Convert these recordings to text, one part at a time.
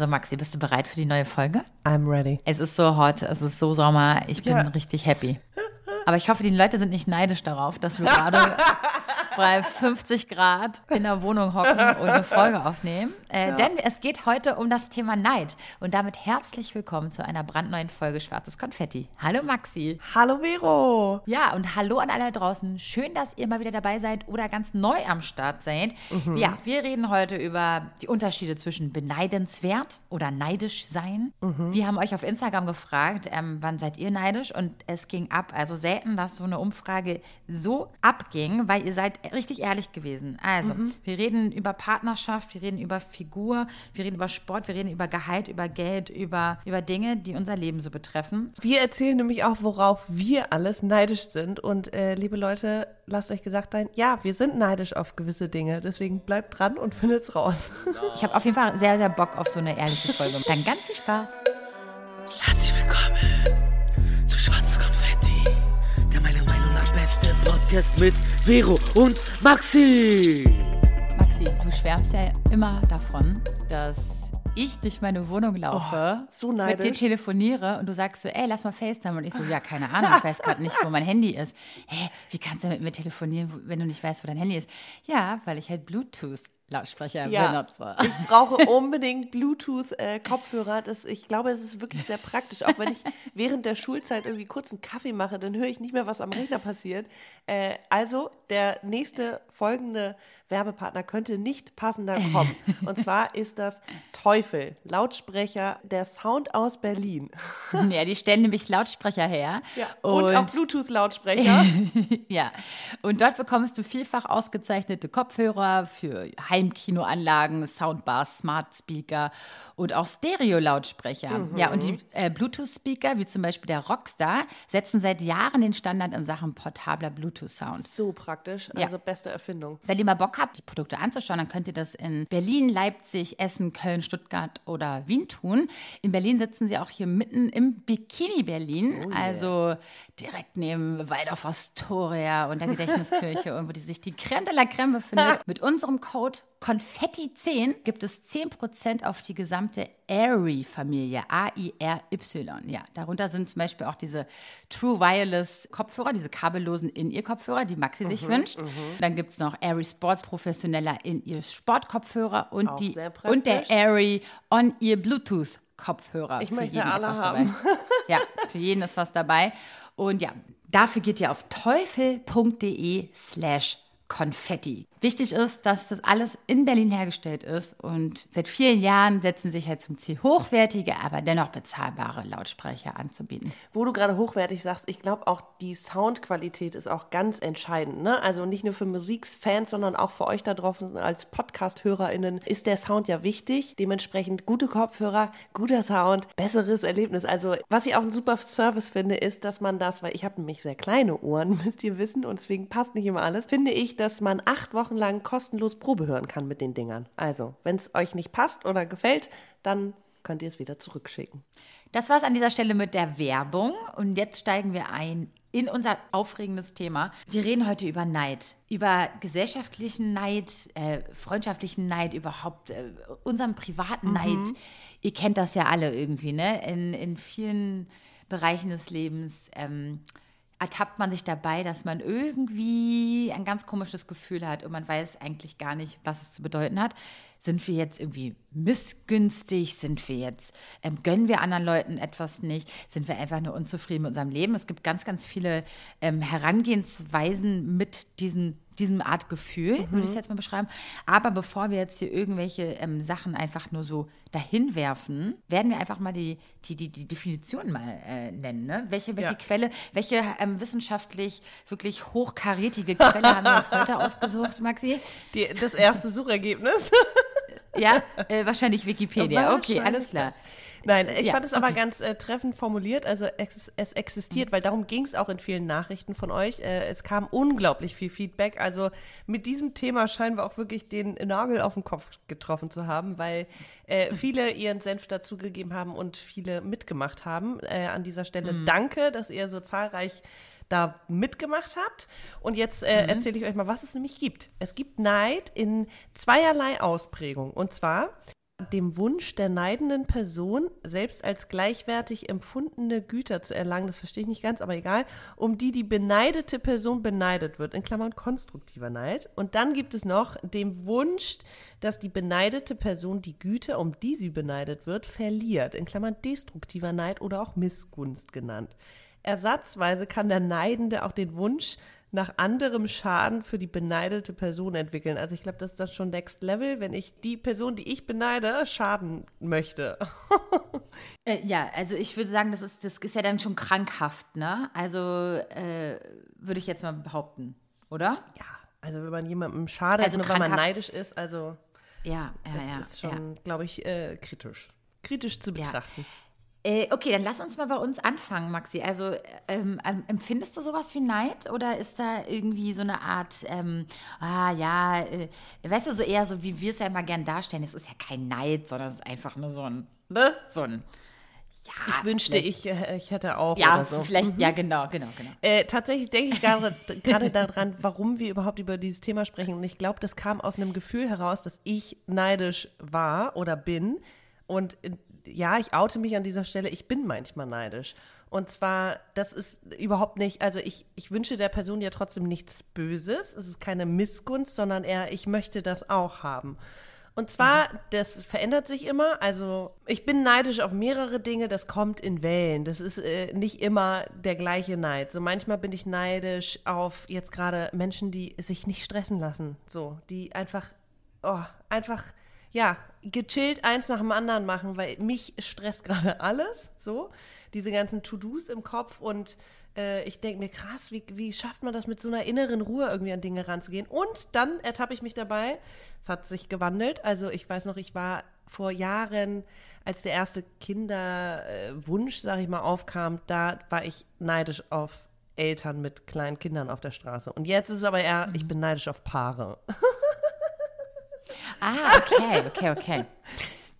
So, Maxi, bist du bereit für die neue Folge? I'm ready. Es ist so hot, es ist so Sommer, ich bin Ja. richtig happy. Aber ich hoffe, die Leute sind nicht neidisch darauf, dass wir gerade bei 50 Grad in der Wohnung hocken und eine Folge aufnehmen. Äh, Denn es geht heute um das Thema Neid. Und damit herzlich willkommen zu einer brandneuen Folge Schwarzes Konfetti. Hallo Maxi. Hallo Vero. Ja, und hallo an alle da draußen. Schön, dass ihr mal wieder dabei seid oder ganz neu am Start seid. Mhm. Ja, wir reden heute über die Unterschiede zwischen beneidenswert oder neidisch sein. Mhm. Wir haben euch auf Instagram gefragt, ähm, wann seid ihr neidisch? Und es ging ab. Also selten, dass so eine Umfrage so abging, weil ihr seid richtig ehrlich gewesen. Also, Mhm. wir reden über Partnerschaft, wir reden über Figur, wir reden über Sport, wir reden über Gehalt, über Geld, über, über Dinge, die unser Leben so betreffen. Wir erzählen nämlich auch, worauf wir alles neidisch sind. Und äh, liebe Leute, lasst euch gesagt sein, ja, wir sind neidisch auf gewisse Dinge. Deswegen bleibt dran und findet's raus. Ich habe auf jeden Fall sehr, sehr Bock auf so eine ehrliche Folge. Dann ganz viel Spaß. Herzlich Podcast mit Vero und Maxi. Maxi, du schwärmst ja immer davon, dass ich durch meine Wohnung laufe, Oh, so mit dir telefoniere und du sagst so, ey, lass mal FaceTime. Und ich so, ja, keine Ahnung, ich weiß gerade nicht, wo mein Handy ist. Hä, wie kannst du mit mir telefonieren, wenn du nicht weißt, wo dein Handy ist? Ja, weil ich halt Bluetooth-Lautsprecher benutze. ich brauche unbedingt Bluetooth-Kopfhörer. das, ich glaube, das ist wirklich sehr praktisch. Auch wenn ich während der Schulzeit irgendwie kurz einen Kaffee mache, dann höre ich nicht mehr, was am Rechner passiert. Äh, also, der nächste folgende Werbepartner könnte nicht passender kommen. Und zwar ist das Teufel, Lautsprecher, der Sound aus Berlin. Ja, die stellen nämlich Lautsprecher her. Und, auch Bluetooth-Lautsprecher. Ja, und dort bekommst du vielfach ausgezeichnete Kopfhörer für Heimkinoanlagen, Soundbars, Smart Speaker und auch Stereo-Lautsprecher. Ja, und die äh, Bluetooth-Speaker, wie zum Beispiel der Rockstar, setzen seit Jahren den Standard in Sachen portabler Bluetooth-Sound. so praktisch. Ja. Also beste Erfindung. Wenn ihr mal Bock habt, die Produkte anzuschauen, dann könnt ihr das in Berlin, Leipzig, Essen, Köln, Stuttgart oder Wien tun. In Berlin sitzen sie auch hier mitten im Bikini Berlin, also direkt neben Waldorf Astoria und der Gedächtniskirche, irgendwo die sich die Creme de la Creme befindet. Mit unserem Code Konfetti10 gibt es 10% auf die gesamte Airy-Familie, A-I-R-Y. Ja, darunter sind zum Beispiel auch diese True Wireless Kopfhörer, diese kabellosen In-Ear-Kopfhörer, die Maxi sich wünscht. Dann gibt es noch Airy Sports Professioneller In-Ear Sportkopfhörer und, Auch die, sehr und der. Airy On-Ear Bluetooth Kopfhörer. Ich Für möchte jeden alle etwas haben. Dabei. Ja, für jeden ist was dabei. Und ja, dafür geht ihr auf teufel.de slash Konfetti. Wichtig ist, dass das alles in Berlin hergestellt ist und seit vielen Jahren setzen sich halt zum Ziel, hochwertige, aber dennoch bezahlbare Lautsprecher anzubieten. Wo du gerade hochwertig sagst, ich glaube auch die Soundqualität ist auch ganz entscheidend. Ne? Also nicht nur für Musikfans, sondern auch für euch da draußen als Podcast-HörerInnen ist der Sound ja wichtig. Dementsprechend gute Kopfhörer, guter Sound, besseres Erlebnis. Also was ich auch einen super Service finde, ist, dass man das, weil ich habe nämlich sehr kleine Ohren, müsst ihr wissen, und deswegen passt nicht immer alles, finde ich, dass man acht Wochen lang kostenlos Probe hören kann mit den Dingern. Also, wenn es euch nicht passt oder gefällt, dann könnt ihr es wieder zurückschicken. Das war's an dieser Stelle mit der Werbung und jetzt steigen wir ein in unser aufregendes Thema. Wir reden heute über Neid, über gesellschaftlichen Neid, äh, freundschaftlichen Neid, überhaupt äh, unseren privaten Neid. Ihr kennt das ja alle irgendwie, ne? In, in vielen Bereichen des Lebens. Ähm, ertappt man sich dabei, dass man irgendwie ein ganz komisches Gefühl hat und man weiß eigentlich gar nicht, was es zu bedeuten hat. Sind wir jetzt irgendwie missgünstig? Sind wir jetzt, ähm, gönnen wir anderen Leuten etwas nicht? Sind wir einfach nur unzufrieden mit unserem Leben? Es gibt ganz, ganz viele ähm, Herangehensweisen mit diesen diesem Art Gefühl, würde ich es jetzt mal beschreiben. Aber bevor wir jetzt hier irgendwelche ähm, Sachen einfach nur so dahin werfen, werden wir einfach mal die, die, die, die Definition mal äh, nennen. Ne? Welche, welche Ja. Quelle, welche ähm, wissenschaftlich wirklich hochkarätige Quelle haben wir uns heute ausgesucht, Maxi? Die, das erste Suchergebnis. Ja, äh, wahrscheinlich Wikipedia. Okay, alles klar. das. Nein, ich Ja, fand es aber okay. ganz äh, treffend formuliert. Also ex es existiert, weil darum ging es auch in vielen Nachrichten von euch. Äh, es kam unglaublich viel Feedback. Also mit diesem Thema scheinen wir auch wirklich den Nagel auf den Kopf getroffen zu haben, weil äh, viele ihren Senf dazugegeben haben und viele mitgemacht haben. Äh, an dieser Stelle danke, dass ihr so zahlreich da mitgemacht habt. Und jetzt äh, erzähle ich euch mal, was es nämlich gibt. Es gibt Neid in zweierlei Ausprägung. Und zwar dem Wunsch der neidenden Person, selbst als gleichwertig empfundene Güter zu erlangen, das verstehe ich nicht ganz, aber egal, um die die beneidete Person beneidet wird, in Klammern konstruktiver Neid. Und dann gibt es noch dem Wunsch, dass die beneidete Person die Güter, um die sie beneidet wird, verliert, in Klammern destruktiver Neid oder auch Missgunst genannt. Ersatzweise kann der Neidende auch den Wunsch nach anderem Schaden für die beneidete Person entwickeln. Also ich glaube, das ist das schon Next Level, wenn ich die Person, die ich beneide, schaden möchte. Äh, ja, also ich würde sagen, das ist, das ist ja dann schon krankhaft, ne? Also äh, würde ich jetzt mal behaupten, oder? Ja, also wenn man jemandem schadet, Also nur weil man krankhaft- neidisch ist, also Ja, ja, das ja. ist schon, glaube ich, äh, kritisch. Kritisch zu Ja. betrachten. Äh, okay, dann lass uns mal bei uns anfangen, Maxi. Also ähm, ähm, empfindest du sowas wie Neid oder ist da irgendwie so eine Art, ähm, ah ja, äh, weißt du, so eher so, wie wir es ja immer gern darstellen, es ist ja kein Neid, sondern es ist einfach nur so ein, ne, so ein, ja. Ich wünschte, ich, äh, ich hätte auch Ja, oder so. vielleicht, ja, genau, genau, genau. Äh, tatsächlich denke ich gerade daran, warum wir überhaupt über dieses Thema sprechen. Und ich glaube, das kam aus einem Gefühl heraus, dass ich neidisch war oder bin. Und äh, ja, ich oute mich an dieser Stelle, ich bin manchmal neidisch. Und zwar, das ist überhaupt nicht, also ich, ich wünsche der Person ja trotzdem nichts Böses. Es ist keine Missgunst, sondern eher, ich möchte das auch haben. Und zwar, das verändert sich immer. Also ich bin neidisch auf mehrere Dinge, das kommt in Wellen. Das ist äh, nicht immer der gleiche Neid. So manchmal bin ich neidisch auf jetzt gerade Menschen, die sich nicht stressen lassen. So, die einfach, oh, einfach, ja, gechillt eins nach dem anderen machen, weil mich stresst gerade alles. So, diese ganzen To-Dos im Kopf und äh, ich denke mir, krass, wie, wie schafft man das mit so einer inneren Ruhe irgendwie an Dinge ranzugehen? Und dann ertappe ich mich dabei, es hat sich gewandelt. Also ich weiß noch, ich war vor Jahren, als der erste Kinderwunsch, sage ich mal, aufkam, da war ich neidisch auf Eltern mit kleinen Kindern auf der Straße. Und jetzt ist es aber eher, ich bin neidisch auf Paare. Ah, okay, okay, okay.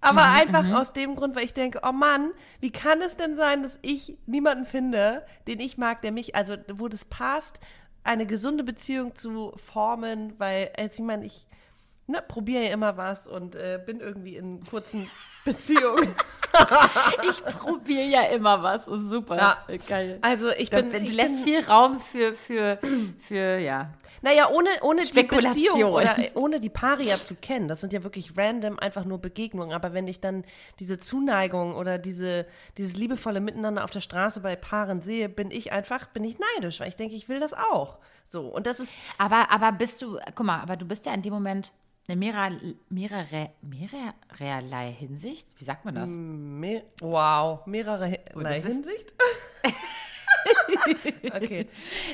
Aber einfach aus dem Grund, weil ich denke, oh Mann, wie kann es denn sein, dass ich niemanden finde, den ich mag, der mich, also wo das passt, eine gesunde Beziehung zu formen, weil, also ich meine, ich ne, probiere ja immer was und äh, bin irgendwie in kurzen Beziehungen. Ich probiere ja immer was, ist super. Ja. Geil. Also ich bin, ich lässt bin, viel Raum für, für, für, ja. Naja, ohne, ohne die Spekulation. Beziehung oder äh, ohne die Paare ja zu kennen. Das sind ja wirklich random einfach nur Begegnungen. Aber wenn ich dann diese Zuneigung oder diese, dieses liebevolle Miteinander auf der Straße bei Paaren sehe, bin ich einfach, bin ich neidisch, weil ich denke, ich will das auch. So, und das ist, Aber, aber bist du, guck mal, aber du bist ja in dem Moment in mehrer, mehrere, mehrerlei Hinsicht. Wie sagt man das? me wow, mehrere Oh, das Hinsicht. okay.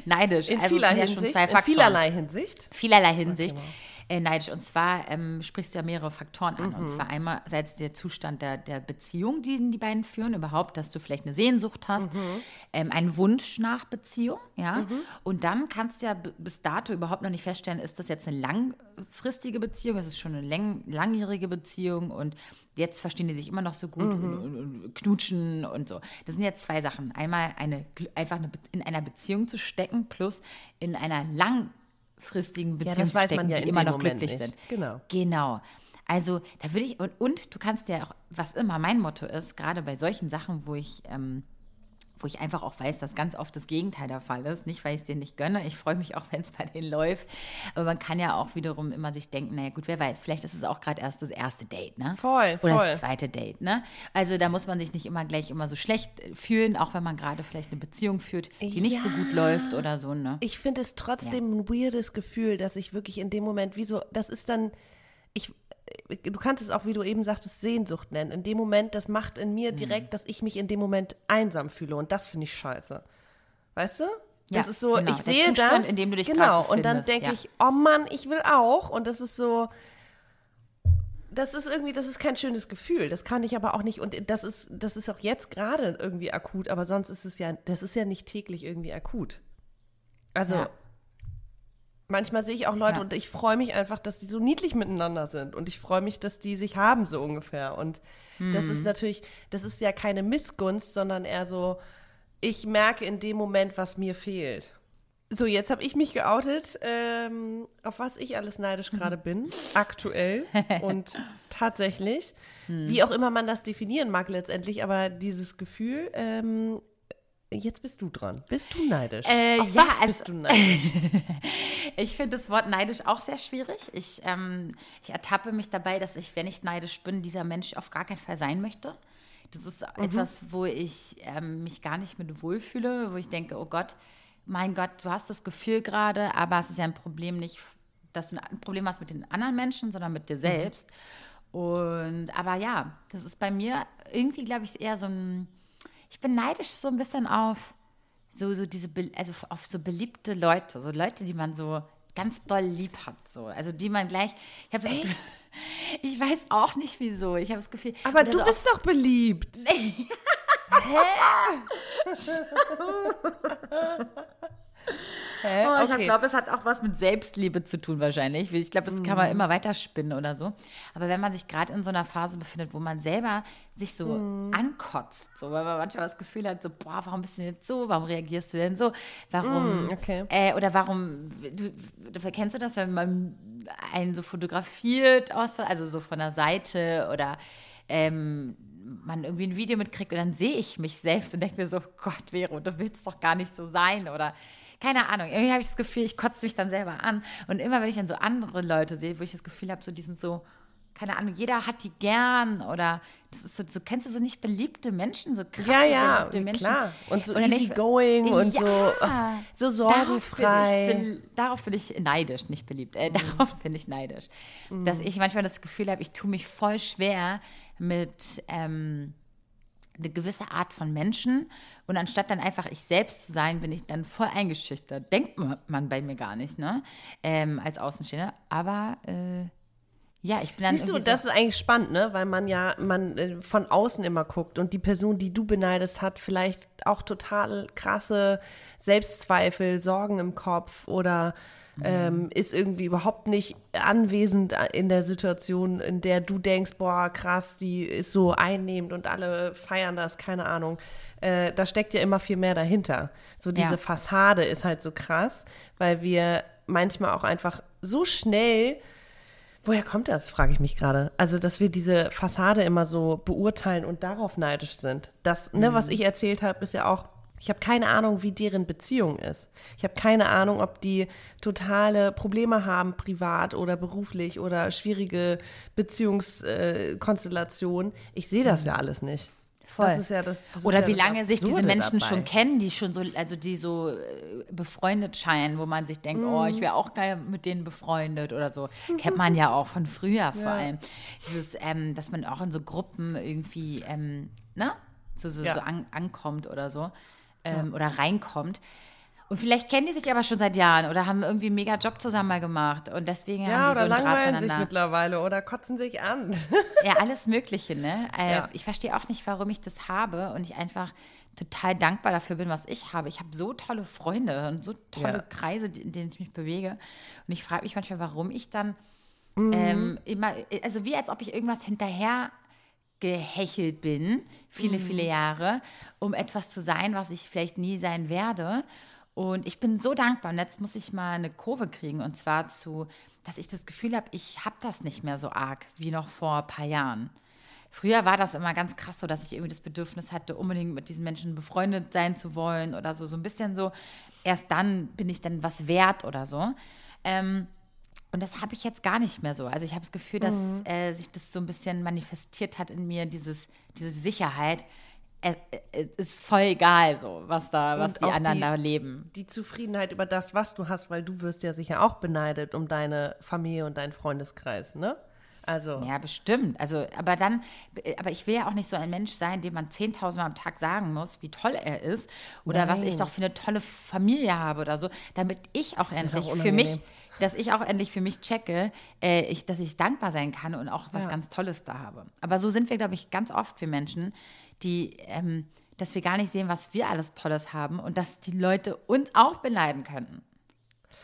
Neidisch. In also es vieler sind ja Hinsicht, schon zwei in Faktoren. vielerlei Hinsicht. vielerlei Hinsicht äh, neidisch. Und zwar ähm, sprichst du ja mehrere Faktoren an. Und zwar einerseits der Zustand der, der Beziehung, die die beiden führen, überhaupt, dass du vielleicht eine Sehnsucht hast, ähm, einen Wunsch nach Beziehung, ja. Und dann kannst du ja bis dato überhaupt noch nicht feststellen, ist das jetzt eine langfristige Beziehung, ist es schon eine langjährige Beziehung und jetzt verstehen die sich immer noch so gut und, und, und knutschen und so. Das sind jetzt zwei Sachen. Einmal eine, einfach eine, in einer Beziehung zu stecken, plus in einer langfristigen Ja, Beziehung das zu weiß stecken, man ja die immer noch Moment glücklich nicht. sind. Genau. Genau. Also da würde ich, und, und du kannst ja auch, was immer mein Motto ist, gerade bei solchen Sachen, wo ich, ähm, wo ich einfach auch weiß, dass ganz oft das Gegenteil der Fall ist. Nicht, weil ich es dir nicht gönne. Ich freue mich auch, wenn es bei denen läuft. Aber man kann ja auch wiederum immer sich denken, naja gut, wer weiß, vielleicht ist es auch gerade erst das erste Date, ne? Voll, Oder voll. das zweite Date, ne? Also da muss man sich nicht immer gleich immer so schlecht fühlen, auch wenn man gerade vielleicht eine Beziehung führt, die nicht so gut Ja. läuft oder so, ne? Ich finde es trotzdem ein weirdes Gefühl, dass ich wirklich in dem Moment, wie so, das ist dann, du kannst es auch, wie du eben sagtest, Sehnsucht nennen. In dem Moment, das macht in Mhm. mir direkt, dass ich mich in dem Moment einsam fühle und das finde ich scheiße. Weißt du? Das Ja, ist so, genau, ich sehe Zustand, das. in dem du dich Genau, und dann denke ja. ich, oh Mann, ich will auch. Und das ist so, das ist irgendwie, das ist kein schönes Gefühl. Das kann ich aber auch nicht. Und das ist, das ist auch jetzt gerade irgendwie akut, aber sonst ist es ja, das ist ja nicht täglich irgendwie akut. Also, Ja. Manchmal sehe ich auch Leute Ja. und ich freue mich einfach, dass die so niedlich miteinander sind. Und ich freue mich, dass die sich haben, so ungefähr. Und das Mhm. ist natürlich, das ist ja keine Missgunst, sondern eher so, ich merke in dem Moment, was mir fehlt. So, jetzt habe ich mich geoutet, ähm, auf was ich alles neidisch gerade bin, aktuell und tatsächlich, Hm. wie auch immer man das definieren mag letztendlich, aber dieses Gefühl, ähm, jetzt bist du dran. Bist du neidisch? Äh, auf ja, was also- bist du neidisch? Ich finde das Wort neidisch auch sehr schwierig. Ich, ähm, ich ertappe mich dabei, dass ich, wenn ich neidisch bin, dieser Mensch auf gar keinen Fall sein möchte. Das ist etwas, wo ich ähm, mich gar nicht mit wohlfühle, wo ich denke, oh Gott, mein Gott, du hast das Gefühl gerade, aber es ist ja ein Problem nicht, dass du ein Problem hast mit den anderen Menschen, sondern mit dir selbst. Und aber ja, das ist bei mir irgendwie, glaube ich, eher so ein. Ich bin neidisch so ein bisschen auf so, so diese, also auf so beliebte Leute, so Leute, die man so ganz doll lieb hat, so. Also die man gleich. Ich habe ich weiß auch nicht wieso. Ich habe das Gefühl. Aber du so bist doch beliebt. Hä? Oh, ich okay. glaube, es hat auch was mit Selbstliebe zu tun wahrscheinlich. Ich glaube, das kann man immer weiter spinnen oder so. Aber wenn man sich gerade in so einer Phase befindet, wo man selber sich so ankotzt, so, weil man manchmal das Gefühl hat, so, boah, warum bist du denn jetzt so? Warum reagierst du denn so? Warum? Mm, okay. Äh, oder warum, du, du, kennst du das, wenn man einen so fotografiert, aus, also so von der Seite oder ähm, man irgendwie ein Video mitkriegt und dann sehe ich mich selbst und denke mir so, Gott, Vero, du willst doch gar nicht so sein oder keine Ahnung. Irgendwie habe ich das Gefühl, ich kotze mich dann selber an und immer wenn ich dann so andere Leute sehe, wo ich das Gefühl habe, so die sind so, keine Ahnung, jeder hat die gern oder das ist so, so kennst du so nicht beliebte Menschen, so krass Ja, ja, beliebte Menschen. klar. Und so easygoing und so, ach, so Darauf sorgenfrei. bin, ich, bin, darauf bin ich neidisch, nicht beliebt. Äh, Darauf bin ich neidisch. Dass ich manchmal das Gefühl habe, ich tue mich voll schwer mit ähm, eine gewisse Art von Menschen und anstatt dann einfach ich selbst zu sein, bin ich dann voll eingeschüchtert. Denkt ma- man bei mir gar nicht, ne? Ähm, als Außenstehender. Aber äh, ja, ich bin dann Siehst du, das so, ist eigentlich spannend, ne? Weil man ja, man äh, von außen immer guckt und die Person, die du beneidest, hat vielleicht auch total krasse Selbstzweifel, Sorgen im Kopf oder ähm, ist irgendwie überhaupt nicht anwesend in der Situation, in der du denkst, boah, krass, die ist so einnehmend und alle feiern das, keine Ahnung. Äh, da steckt ja immer viel mehr dahinter. So diese Ja. Fassade ist halt so krass, weil wir manchmal auch einfach so schnell Woher kommt das, frage ich mich gerade. Also, dass wir diese Fassade immer so beurteilen und darauf neidisch sind. Das, ne, was ich erzählt habe, ist ja auch, ich habe keine Ahnung, wie deren Beziehung ist. Ich habe keine Ahnung, ob die totale Probleme haben, privat oder beruflich oder schwierige Beziehungskonstellationen. ich sehe das ja alles nicht. Voll. Das ist ja das, das Oder ja wie das lange sich diese Menschen dabei. schon kennen, die schon so, also die so äh, befreundet scheinen, wo man sich denkt, oh, Mhm. ich wäre auch geil mit denen befreundet oder so. Kennt man ja auch von früher vor allem. Dieses, ähm, dass man auch in so Gruppen irgendwie, ähm, ne, so, so, Ja. so an, ankommt oder so. Ähm, Oder reinkommt. Und vielleicht kennen die sich aber schon seit Jahren oder haben irgendwie einen mega Job zusammen mal gemacht und deswegen Ja, haben die oder so einen Draht langweilen sich zueinander. mittlerweile oder kotzen sich an. Ja, alles Mögliche, ne? Äh, Ja. Ich verstehe auch nicht, warum ich das habe und ich einfach total dankbar dafür bin, was ich habe. Ich habe so tolle Freunde und so tolle Ja. Kreise, in denen ich mich bewege. Und ich frage mich manchmal, warum ich dann Mhm. ähm, immer, also wie als ob ich irgendwas hinterher gehechelt bin, viele, viele Mhm. Jahre, um etwas zu sein, was ich vielleicht nie sein werde. Und ich bin so dankbar. Und jetzt muss ich mal eine Kurve kriegen. Und zwar zu, dass ich das Gefühl habe, ich habe das nicht mehr so arg wie noch vor ein paar Jahren. Früher war das immer ganz krass so, dass ich irgendwie das Bedürfnis hatte, unbedingt mit diesen Menschen befreundet sein zu wollen oder so. So ein bisschen so, erst dann bin ich dann was wert oder so. Ähm, und das habe ich jetzt gar nicht mehr so. Also ich habe das Gefühl, dass Mhm. äh, sich das so ein bisschen manifestiert hat in mir, dieses, diese Sicherheit. Es es ist voll egal, so, was da, was Und die anderen die- da leben. die Zufriedenheit über das, was du hast, weil du wirst ja sicher auch beneidet um deine Familie und deinen Freundeskreis, ne? Also, Ja, bestimmt. Also, aber dann, aber ich will ja auch nicht so ein Mensch sein, dem man 10.000 Mal am Tag sagen muss, wie toll er ist oder was ich doch für eine tolle Familie habe oder so, damit ich auch endlich auch für mich. Dass ich auch endlich für mich checke, äh, ich, dass ich dankbar sein kann und auch was Ja. ganz Tolles da habe. Aber so sind wir, glaube ich, ganz oft für Menschen, die, ähm, dass wir gar nicht sehen, was wir alles Tolles haben und dass die Leute uns auch beneiden könnten.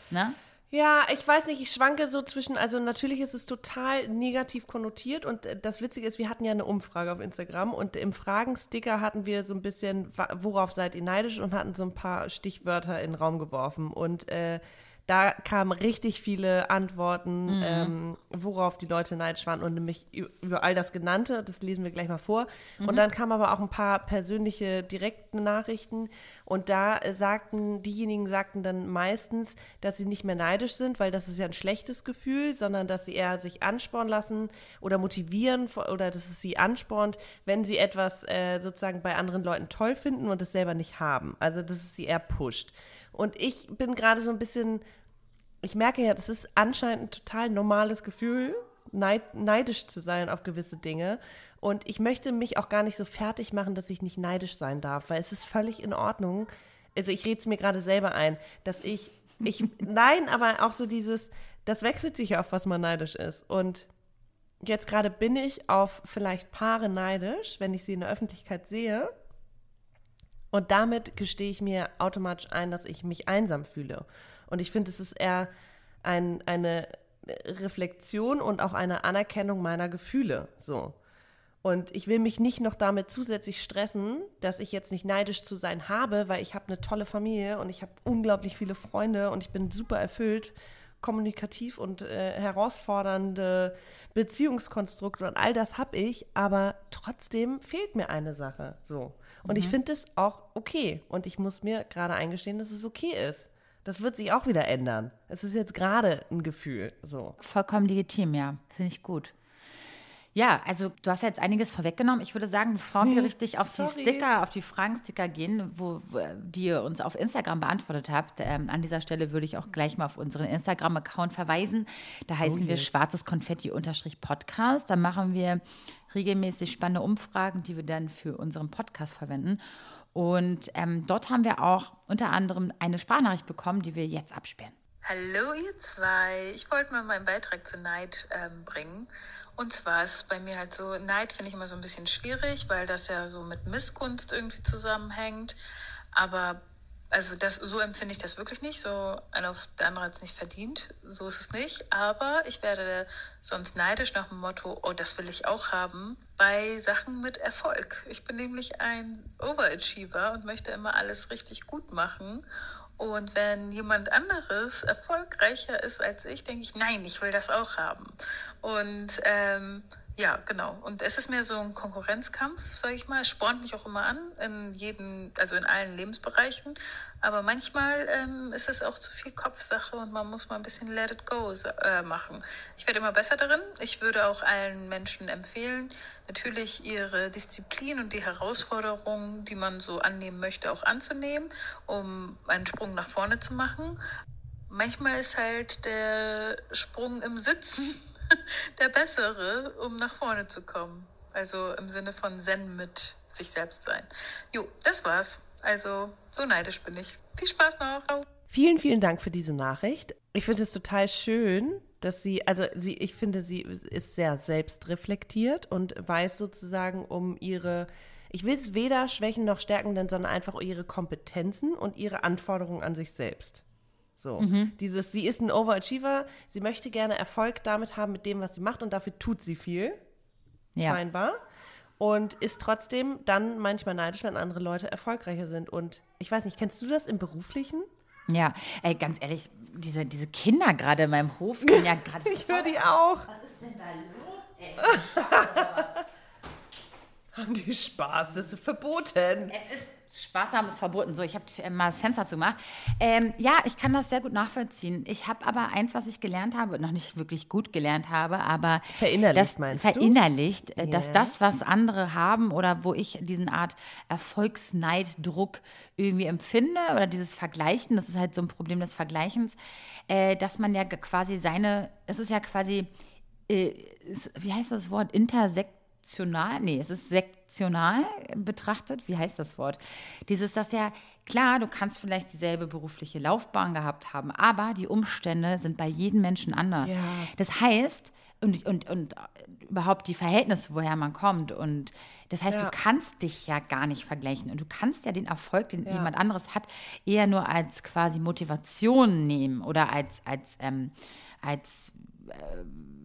Ne? Ja, ich weiß nicht, ich schwanke so zwischen, also natürlich ist es total negativ konnotiert und äh, das Witzige ist, wir hatten ja eine Umfrage auf Instagram und im Fragensticker hatten wir so ein bisschen, worauf seid ihr neidisch und hatten so ein paar Stichwörter in den Raum geworfen und äh, da kamen richtig viele Antworten, mhm. ähm, worauf die Leute neidisch waren und nämlich über all das Genannte, das lesen wir gleich mal vor. Mhm. Und dann kamen aber auch ein paar persönliche, direkte Nachrichten und da sagten, diejenigen sagten dann meistens, dass sie nicht mehr neidisch sind, weil das ist ja ein schlechtes Gefühl, sondern dass sie eher sich anspornen lassen oder motivieren oder dass es sie anspornt, wenn sie etwas äh, sozusagen bei anderen Leuten toll finden und es selber nicht haben. Also dass es sie eher pusht. Und ich bin gerade so ein bisschen, ich merke ja, das ist anscheinend ein total normales Gefühl, neid, neidisch zu sein auf gewisse Dinge. Und ich möchte mich auch gar nicht so fertig machen, dass ich nicht neidisch sein darf, weil es ist völlig in Ordnung. Also ich rede es mir gerade selber ein, dass ich, ich, nein, aber auch so dieses, das wechselt sich auf, was man neidisch ist. Und jetzt gerade bin ich auf vielleicht Paare neidisch, wenn ich sie in der Öffentlichkeit sehe. Und damit gestehe ich mir automatisch ein, dass ich mich einsam fühle. Und ich finde, es ist eher ein, eine Reflexion und auch eine Anerkennung meiner Gefühle. So. Und ich will mich nicht noch damit zusätzlich stressen, dass ich jetzt nicht neidisch zu sein habe, weil ich habe eine tolle Familie und ich habe unglaublich viele Freunde und ich bin super erfüllt, kommunikativ und äh, herausfordernde Beziehungskonstrukte und all das habe ich, aber trotzdem fehlt mir eine Sache. So. Und mhm. ich finde es auch okay. Und ich muss mir gerade eingestehen, dass es okay ist. Das wird sich auch wieder ändern. Es ist jetzt gerade ein Gefühl. So. Vollkommen legitim, ja. Finde ich gut. Ja, also du hast ja jetzt einiges vorweggenommen. Ich würde sagen, bevor wir richtig auf die Sticker, auf die Fragensticker gehen, wo, wo, die ihr uns auf Instagram beantwortet habt, ähm, an dieser Stelle würde ich auch gleich mal auf unseren Instagram-Account verweisen. Da heißen oh yes. wir schwarzes Konfetti-Podcast. Da machen wir regelmäßig spannende Umfragen, die wir dann für unseren Podcast verwenden. Und ähm, dort haben wir auch unter anderem eine Sprachnachricht bekommen, die wir jetzt abspielen. Hallo ihr zwei, ich wollte mal meinen Beitrag zu Neid ähm, bringen. Und zwar ist es bei mir halt so, Neid finde ich immer so ein bisschen schwierig, weil das ja so mit Missgunst irgendwie zusammenhängt. Aber also das, so empfinde ich das wirklich nicht. So einer auf der andere hat es nicht verdient. So ist es nicht. Aber ich werde sonst neidisch nach dem Motto, oh, das will ich auch haben, bei Sachen mit Erfolg. Ich bin nämlich ein Overachiever und möchte immer alles richtig gut machen. Und wenn jemand anderes erfolgreicher ist als ich, denke ich, nein, ich will das auch haben. Und ähm, ja, genau. Und es ist mehr so ein Konkurrenzkampf, sage ich mal. Es spornt mich auch immer an, in jedem, also in allen Lebensbereichen. Aber manchmal ähm, ist es auch zu viel Kopfsache und man muss mal ein bisschen Let it go äh, machen. Ich werde immer besser darin. Ich würde auch allen Menschen empfehlen, natürlich ihre Disziplin und die Herausforderungen, die man so annehmen möchte, auch anzunehmen, um einen Sprung nach vorne zu machen. Manchmal ist halt der Sprung im Sitzen der bessere, um nach vorne zu kommen. Also im Sinne von Zen mit sich selbst sein. Jo, das war's. Also so neidisch bin ich. Viel Spaß noch. Vielen, vielen Dank für diese Nachricht. Ich finde es total schön, dass sie, also sie, ich finde, sie ist sehr selbstreflektiert und weiß sozusagen um ihre, ich will es weder schwächen noch stärken, sondern einfach ihre Kompetenzen und ihre Anforderungen an sich selbst. So, mhm. dieses, sie ist ein Overachiever, sie möchte gerne Erfolg damit haben mit dem, was sie macht und dafür tut sie viel, ja. scheinbar. Und ist trotzdem dann manchmal neidisch, wenn andere Leute erfolgreicher sind. Und ich weiß nicht, kennst du das im Beruflichen? Ja, ey, ganz ehrlich, diese, diese Kinder gerade in meinem Hof gehen ja gerade. ich höre die auch. Was ist denn da los, ey? Haben die Spaß? Das ist verboten. Es ist Spaß haben ist verboten. So, ich habe äh, mal das Fenster zugemacht. Ähm, ja, ich kann das sehr gut nachvollziehen. Ich habe aber eins, was ich gelernt habe, noch nicht wirklich gut gelernt habe, aber verinnerlicht das, meinst verinnerlicht, du? Äh, dass yeah. das, was andere haben oder wo ich diesen Art Erfolgsneiddruck irgendwie empfinde oder dieses Vergleichen, das ist halt so ein Problem des Vergleichens, äh, dass man ja quasi seine, es ist ja quasi, äh, wie heißt das Wort, Intersekt sektional, nee, es ist sektional betrachtet. Wie heißt das Wort? Dieses, dass ja, klar, du kannst vielleicht dieselbe berufliche Laufbahn gehabt haben, aber die Umstände sind bei jedem Menschen anders. Ja. Das heißt, und, und, und überhaupt die Verhältnisse, woher man kommt. Und das heißt, Ja. du kannst dich ja gar nicht vergleichen. Und du kannst ja den Erfolg, den Ja. jemand anderes hat, eher nur als quasi Motivation nehmen oder als, als, ähm, als äh,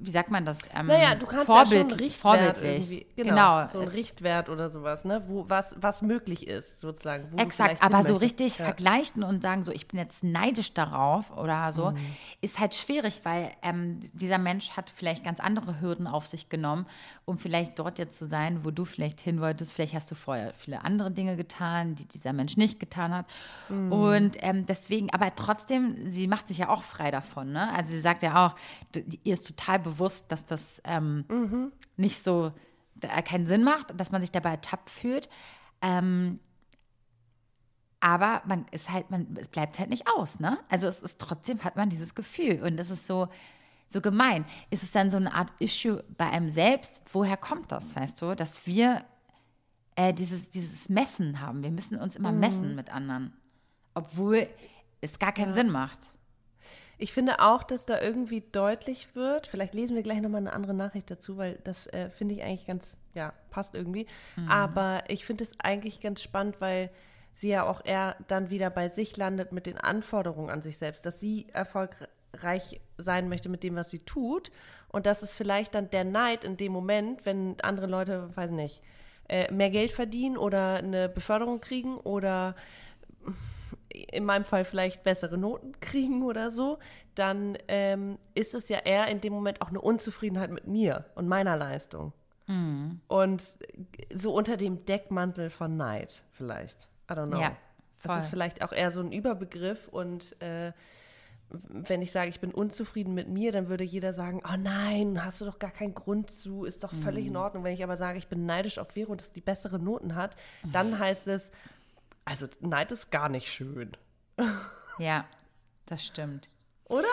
wie sagt man das? Ähm, Naja, du kannst Vorbild, ja schon einen Richtwert vorbildlich. irgendwie, genau, genau so ein es- Richtwert oder sowas, ne, wo was was möglich ist sozusagen. Exakt, aber so richtig ja. vergleichen und sagen, so ich bin jetzt neidisch darauf oder so, Mhm. ist halt schwierig, weil ähm, dieser Mensch hat vielleicht ganz andere Hürden auf sich genommen, um vielleicht dort jetzt zu sein, wo du vielleicht hin wolltest. Vielleicht hast du vorher viele andere Dinge getan, die dieser Mensch nicht getan hat. Mhm. Und ähm, deswegen, aber trotzdem, sie macht sich ja auch frei davon. Ne? Also sie sagt ja auch, ihr ist total bewusst, dass das ähm, Mhm. nicht so da keinen Sinn macht, dass man sich dabei ertappt fühlt. Ähm, aber man ist halt, man, es bleibt halt nicht aus, ne? Also es ist trotzdem hat man dieses Gefühl und das ist so, so gemein. Ist es dann so eine Art Issue bei einem selbst? Woher kommt das, weißt du? Dass wir äh, dieses, dieses Messen haben. Wir müssen uns immer messen mit anderen. Obwohl es gar keinen Sinn macht. Ich finde auch, dass da irgendwie deutlich wird, vielleicht lesen wir gleich nochmal eine andere Nachricht dazu, weil das äh, finde ich eigentlich ganz, ja, passt irgendwie. Aber ich finde es eigentlich ganz spannend, weil sie ja auch eher dann wieder bei sich landet mit den Anforderungen an sich selbst, dass sie erfolgreich sein möchte mit dem, was sie tut. Und das ist vielleicht dann der Neid in dem Moment, wenn andere Leute, weiß nicht, äh, mehr Geld verdienen oder eine Beförderung kriegen oder in meinem Fall vielleicht bessere Noten kriegen oder so, dann ähm, ist es ja eher in dem Moment auch eine Unzufriedenheit mit mir und meiner Leistung. Und so unter dem Deckmantel von Neid vielleicht. I don't know. Ja, das ist vielleicht auch eher so ein Überbegriff und äh, wenn ich sage, ich bin unzufrieden mit mir, dann würde jeder sagen, oh nein, hast du doch gar keinen Grund zu, ist doch völlig Mhm. in Ordnung. Wenn ich aber sage, ich bin neidisch auf Vero und dass die bessere Noten hat, dann heißt es, also Neid ist gar nicht schön. Ja, das stimmt. Oder?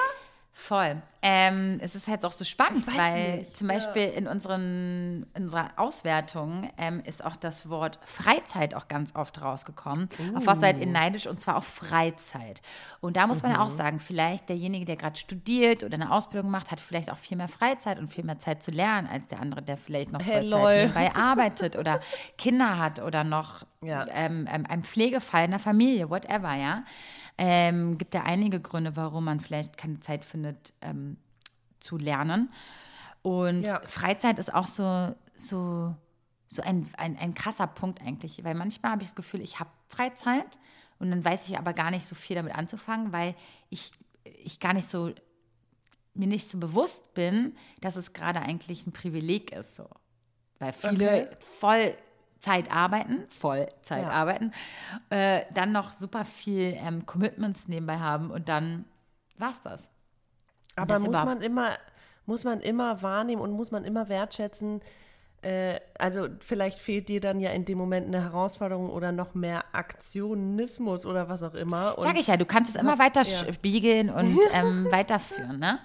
Voll. Ähm, es ist halt auch so spannend, weil nicht, zum Beispiel in, unseren, in unserer Auswertung ähm, ist auch das Wort Freizeit auch ganz oft rausgekommen. Auf was seid ihr neidisch? Und zwar auf Freizeit. Und da muss man ja auch sagen, vielleicht derjenige, der gerade studiert oder eine Ausbildung macht, hat vielleicht auch viel mehr Freizeit und viel mehr Zeit zu lernen, als der andere, der vielleicht noch Hey, Vollzeit nebenbei arbeitet oder Kinder hat oder noch Ja. ähm, ähm, ein Pflegefall in der Familie, whatever, ja. Ähm, gibt ja einige Gründe, warum man vielleicht keine Zeit findet, ähm, zu lernen. Und Ja. Freizeit ist auch so, so, so ein, ein, ein krasser Punkt eigentlich, weil manchmal habe ich das Gefühl, ich habe Freizeit und dann weiß ich aber gar nicht so viel damit anzufangen, weil ich, ich gar nicht so, mir nicht so bewusst bin, dass es gerade eigentlich ein Privileg ist. So. Weil viele Okay. Vollzeit arbeiten, Vollzeit Ja. arbeiten, äh, dann noch super viel ähm, Commitments nebenbei haben und dann war's das. Aber muss man immer, muss man immer wahrnehmen und muss man immer wertschätzen. Äh, also vielleicht fehlt dir dann ja in dem Moment eine Herausforderung oder noch mehr Aktionismus oder was auch immer. Und Sag ich ja, du kannst es immer weiter ja. spiegeln und ähm, weiterführen, ne?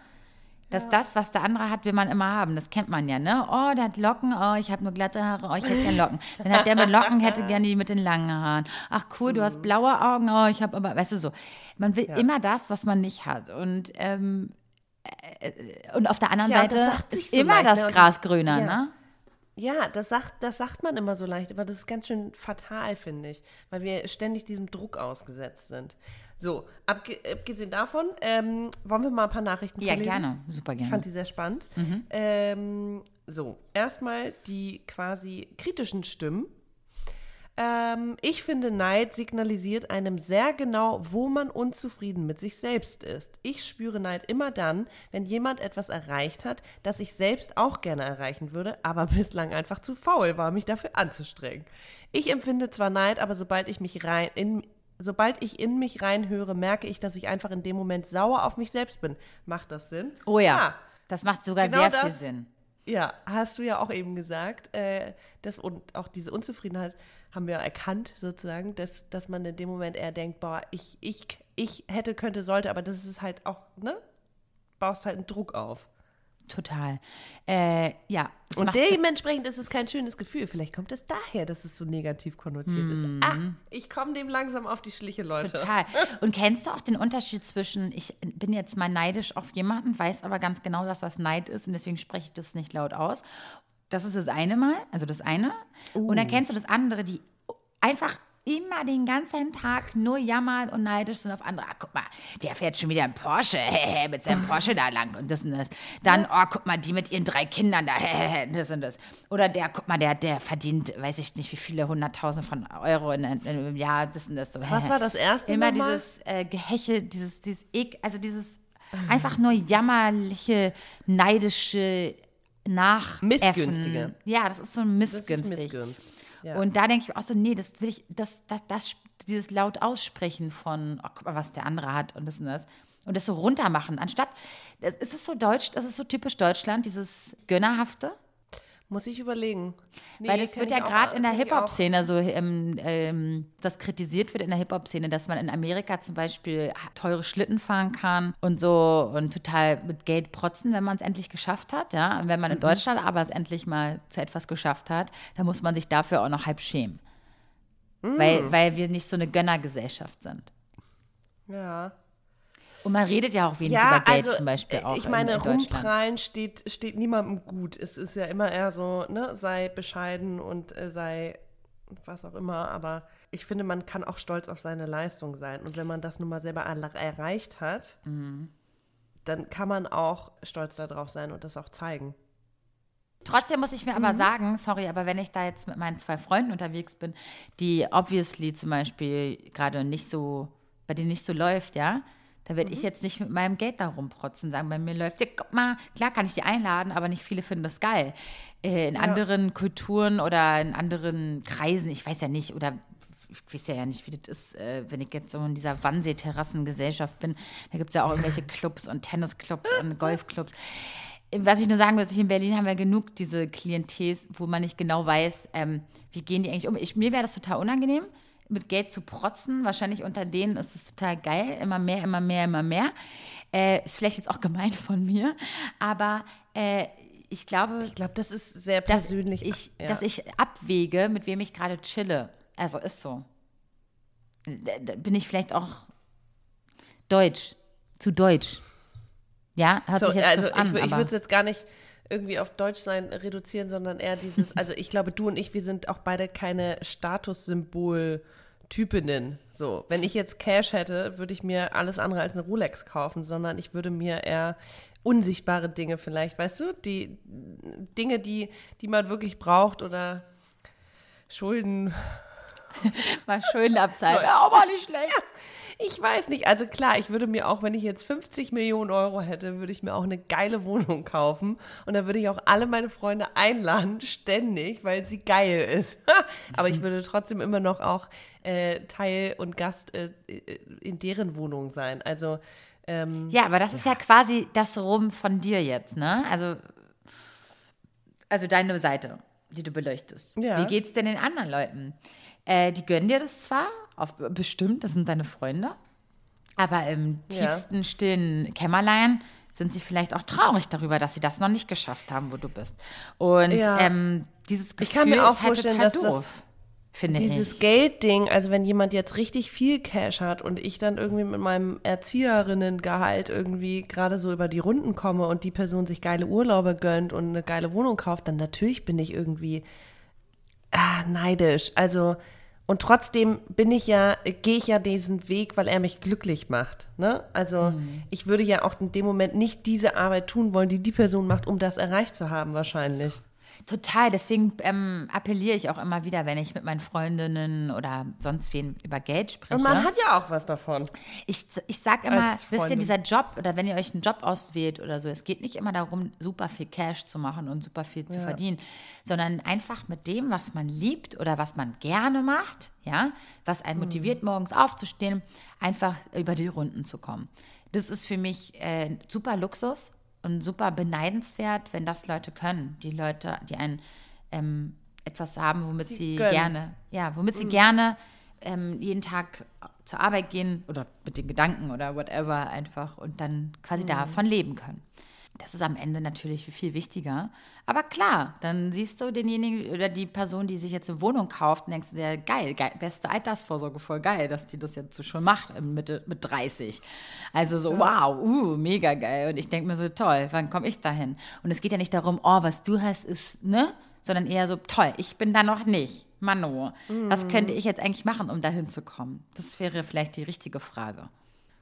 Dass das, was der andere hat, will man immer haben. Das kennt man ja, ne? Oh, der hat Locken, oh, ich habe nur glatte Haare, oh, ich hätte gern Locken. Dann hat der mit Locken, hätte gern die mit den langen Haaren. Ach cool, du Mhm. hast blaue Augen, oh, ich habe aber, weißt du so. Man will immer das, was man nicht hat. Und, ähm, äh, und auf der anderen Ja, Seite sagt sich ist so immer leicht, das ne? Gras grüner, ja. ne? Ja, das sagt, das sagt man immer so leicht, aber das ist ganz schön fatal, finde ich, weil wir ständig diesem Druck ausgesetzt sind. So, abge abgesehen davon, ähm, wollen wir mal ein paar Nachrichten Ja, vorlesen? gerne, super Ich gerne. fand die sehr spannend. Ähm, so, erstmal die quasi kritischen Stimmen. Ähm, ich finde, Neid signalisiert einem sehr genau, wo man unzufrieden mit sich selbst ist. Ich spüre Neid immer dann, wenn jemand etwas erreicht hat, das ich selbst auch gerne erreichen würde, aber bislang einfach zu faul war, mich dafür anzustrengen. Ich empfinde zwar Neid, aber sobald ich mich rein in Sobald ich in mich reinhöre, merke ich, dass ich einfach in dem Moment sauer auf mich selbst bin. Macht das Sinn? Oh ja, das macht sogar genau sehr viel das. Sinn. Ja, hast du ja auch eben gesagt. Äh, das, und auch diese Unzufriedenheit haben wir erkannt, sozusagen, dass, dass man in dem Moment eher denkt, boah, ich, ich, ich hätte, könnte, sollte, aber das ist halt auch, ne? Baust halt einen Druck auf. Total. Äh, ja. Und dementsprechend ist es kein schönes Gefühl. Vielleicht kommt es daher, dass es so negativ konnotiert ist. Ah, ich komme dem langsam auf die Schliche, Leute. Total. Und kennst du auch den Unterschied zwischen, ich bin jetzt mal neidisch auf jemanden, weiß aber ganz genau, dass das Neid ist und deswegen spreche ich das nicht laut aus. Das ist das eine Mal, also das eine. Und dann kennst du das andere, die einfach immer den ganzen Tag nur jammern und neidisch sind auf andere. Ah, guck mal, der fährt schon wieder ein Porsche, mit seinem Porsche da lang und das und das. Dann, oh, guck mal, die mit ihren drei Kindern da, das und das. Oder der, guck mal, der, der verdient, weiß ich nicht, wie viele hunderttausend von Euro in, in, im Jahr, das und das. So, Was war das erste Immer nochmal? dieses äh, Gehechel, dieses, dieses Ek, also dieses einfach nur jammerliche, neidische Nachäffen. Missgünstige. Ja, das ist so ein Das ist missgünstig. missgünstig. Ja. Und da denke ich auch so, nee, das will ich, das, das, das, dieses laut aussprechen von, oh, guck mal, was der andere hat und das und das. Und das so runtermachen, anstatt, das, ist es so deutsch, das ist so typisch Deutschland, dieses Gönnerhafte. Muss ich überlegen. Nee, Weil kenn wird ja gerade in der. Hip-Hop-Szene so, ähm, ähm, das kritisiert wird in der Hip-Hop-Szene, dass man in Amerika zum Beispiel teure Schlitten fahren kann und so und total mit Geld protzen, wenn man es endlich geschafft hat, ja. Und wenn man in Mhm. Deutschland aber es endlich mal zu etwas geschafft hat, dann muss man sich dafür auch noch halb schämen. Mhm. Weil, weil wir nicht so eine Gönnergesellschaft sind. Ja. Und man redet ja auch wenig Ja, über Geld also, zum Beispiel äh, auch ich meine, in, in rumprallen steht, steht niemandem gut. Es ist ja immer eher so, ne, sei bescheiden und äh, sei was auch immer, aber ich finde, man kann auch stolz auf seine Leistung sein. Und wenn man das nun mal selber erreicht hat, Mhm. dann kann man auch stolz darauf sein und das auch zeigen. Trotzdem muss ich mir Mhm. aber sagen, sorry, aber wenn ich da jetzt mit meinen zwei Freunden unterwegs bin, die obviously zum Beispiel gerade nicht so, bei denen nicht so läuft, ja, da werde Mhm. ich jetzt nicht mit meinem Geld da rumprotzen, sagen, bei mir läuft, ja, guck mal, klar kann ich die einladen, aber nicht viele finden das geil. Äh, in anderen Kulturen oder in anderen Kreisen, ich weiß ja nicht, oder ich weiß ja nicht, wie das ist, äh, wenn ich jetzt so in dieser Wannsee-Terrassengesellschaft bin, da gibt es ja auch irgendwelche Clubs und Tennisclubs und Golfclubs. Was ich nur sagen will, ist, in Berlin haben wir genug diese Klientels, wo man nicht genau weiß, ähm, wie gehen die eigentlich um. Ich, mir wäre das total unangenehm, mit Geld zu protzen. Wahrscheinlich unter denen ist es total geil. Immer mehr, immer mehr, immer mehr. Äh, ist vielleicht jetzt auch gemein von mir, aber äh, ich glaube, Ich glaube, das ist sehr dass persönlich. ich, ja. dass ich abwäge, mit wem ich gerade chille. Also ist so. Da, bin ich vielleicht auch deutsch, zu deutsch. Ja, hört so, sich jetzt also an, ich, ich würde es jetzt gar nicht irgendwie auf Deutsch sein reduzieren, sondern eher dieses, also ich glaube, du und ich, wir sind auch beide keine Statussymbol-Typinnen. So, wenn ich jetzt Cash hätte, würde ich mir alles andere als eine Rolex kaufen, sondern ich würde mir eher unsichtbare Dinge vielleicht, weißt du, die Dinge, die, die man wirklich braucht oder Schulden mal schön abzahlen. Ja, aber nicht schlecht. Ich weiß nicht. Also klar, ich würde mir auch, wenn ich jetzt 50 Millionen Euro hätte, würde ich mir auch eine geile Wohnung kaufen. Und dann würde ich auch alle meine Freunde einladen, ständig, weil sie geil ist. Aber ich würde trotzdem immer noch auch äh, Teil und Gast äh, in deren Wohnung sein. Also ähm, Ja, aber das ist ja quasi das Rum von dir jetzt, ne? Also, also deine Seite, die du beleuchtest. Ja. Wie geht's denn den anderen Leuten? Äh, die gönnen dir das zwar, auf, bestimmt, das sind deine Freunde, aber im Ja. tiefsten, stillen Kämmerlein sind sie vielleicht auch traurig darüber, dass sie das noch nicht geschafft haben, wo du bist. Und Ja. ähm, dieses Gefühl Ich kann mir auch ist halt total doof, finde Dieses ich. Geldding, also wenn jemand jetzt richtig viel Cash hat und ich dann irgendwie mit meinem Erzieherinnengehalt irgendwie gerade so über die Runden komme und die Person sich geile Urlaube gönnt und eine geile Wohnung kauft, dann natürlich bin ich irgendwie ah, neidisch. Also und trotzdem bin ich ja, gehe ich ja diesen Weg, weil er mich glücklich macht. Ne? Also ich würde ja auch in dem Moment nicht diese Arbeit tun wollen, die die Person macht, um das erreicht zu haben wahrscheinlich. Total, deswegen ähm, appelliere ich auch immer wieder, wenn ich mit meinen Freundinnen oder sonst wen über Geld spreche. Und man hat ja auch was davon. Ich, ich sag immer, wisst ihr, dieser Job oder wenn ihr euch einen Job auswählt oder so, es geht nicht immer darum, super viel Cash zu machen und super viel zu verdienen, sondern einfach mit dem, was man liebt oder was man gerne macht, ja, was einen motiviert, morgens aufzustehen, einfach über die Runden zu kommen. Das ist für mich äh, super Luxus und super beneidenswert, wenn das Leute können. Die Leute, die ein ähm, etwas haben, womit sie gönnen. gerne, ja, womit sie gerne ähm, jeden Tag zur Arbeit gehen oder mit den Gedanken oder whatever einfach und dann quasi davon leben können. Das ist am Ende natürlich viel wichtiger. Aber klar, dann siehst du denjenigen oder die Person, die sich jetzt eine Wohnung kauft, und denkst du dir, geil, geil, beste Altersvorsorge, voll geil, dass die das jetzt so schon macht mit, mit 30. Also so, wow, uh, mega geil. Und ich denke mir so, toll, wann komme ich dahin? Und es geht ja nicht darum, oh, was du hast, ist, ne? Sondern eher so, toll, ich bin da noch nicht. Mano, was könnte ich jetzt eigentlich machen, um dahin zu kommen? Das wäre vielleicht die richtige Frage.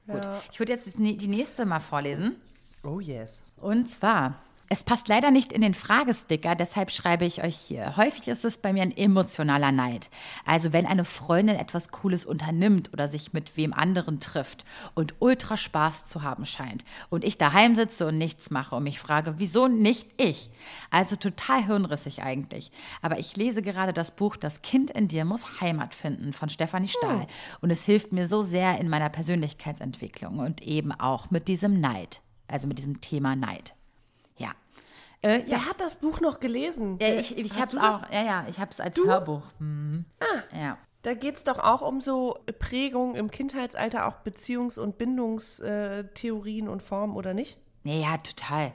Gut, ich würde jetzt die nächste mal vorlesen. Oh yes. Und zwar, es passt leider nicht in den Fragesticker, deshalb schreibe ich euch hier. Häufig ist es bei mir ein emotionaler Neid. Also wenn eine Freundin etwas Cooles unternimmt oder sich mit wem anderen trifft und ultra Spaß zu haben scheint und ich daheim sitze und nichts mache und mich frage, wieso nicht ich? Also total hirnrissig eigentlich. Aber ich lese gerade das Buch Das Kind in dir muss Heimat finden von Stefanie Stahl und es hilft mir so sehr in meiner Persönlichkeitsentwicklung und eben auch mit diesem Neid also mit diesem Thema Neid. Ja. Äh, ja. Wer hat das Buch noch gelesen? ja ich ich habe es du das? auch, ja, ja, ich habe es als Hörbuch. Mhm. Ja. Da geht es doch auch um so Prägung im Kindheitsalter, auch Beziehungs- und Bindungstheorien und Formen, oder nicht? ja, total.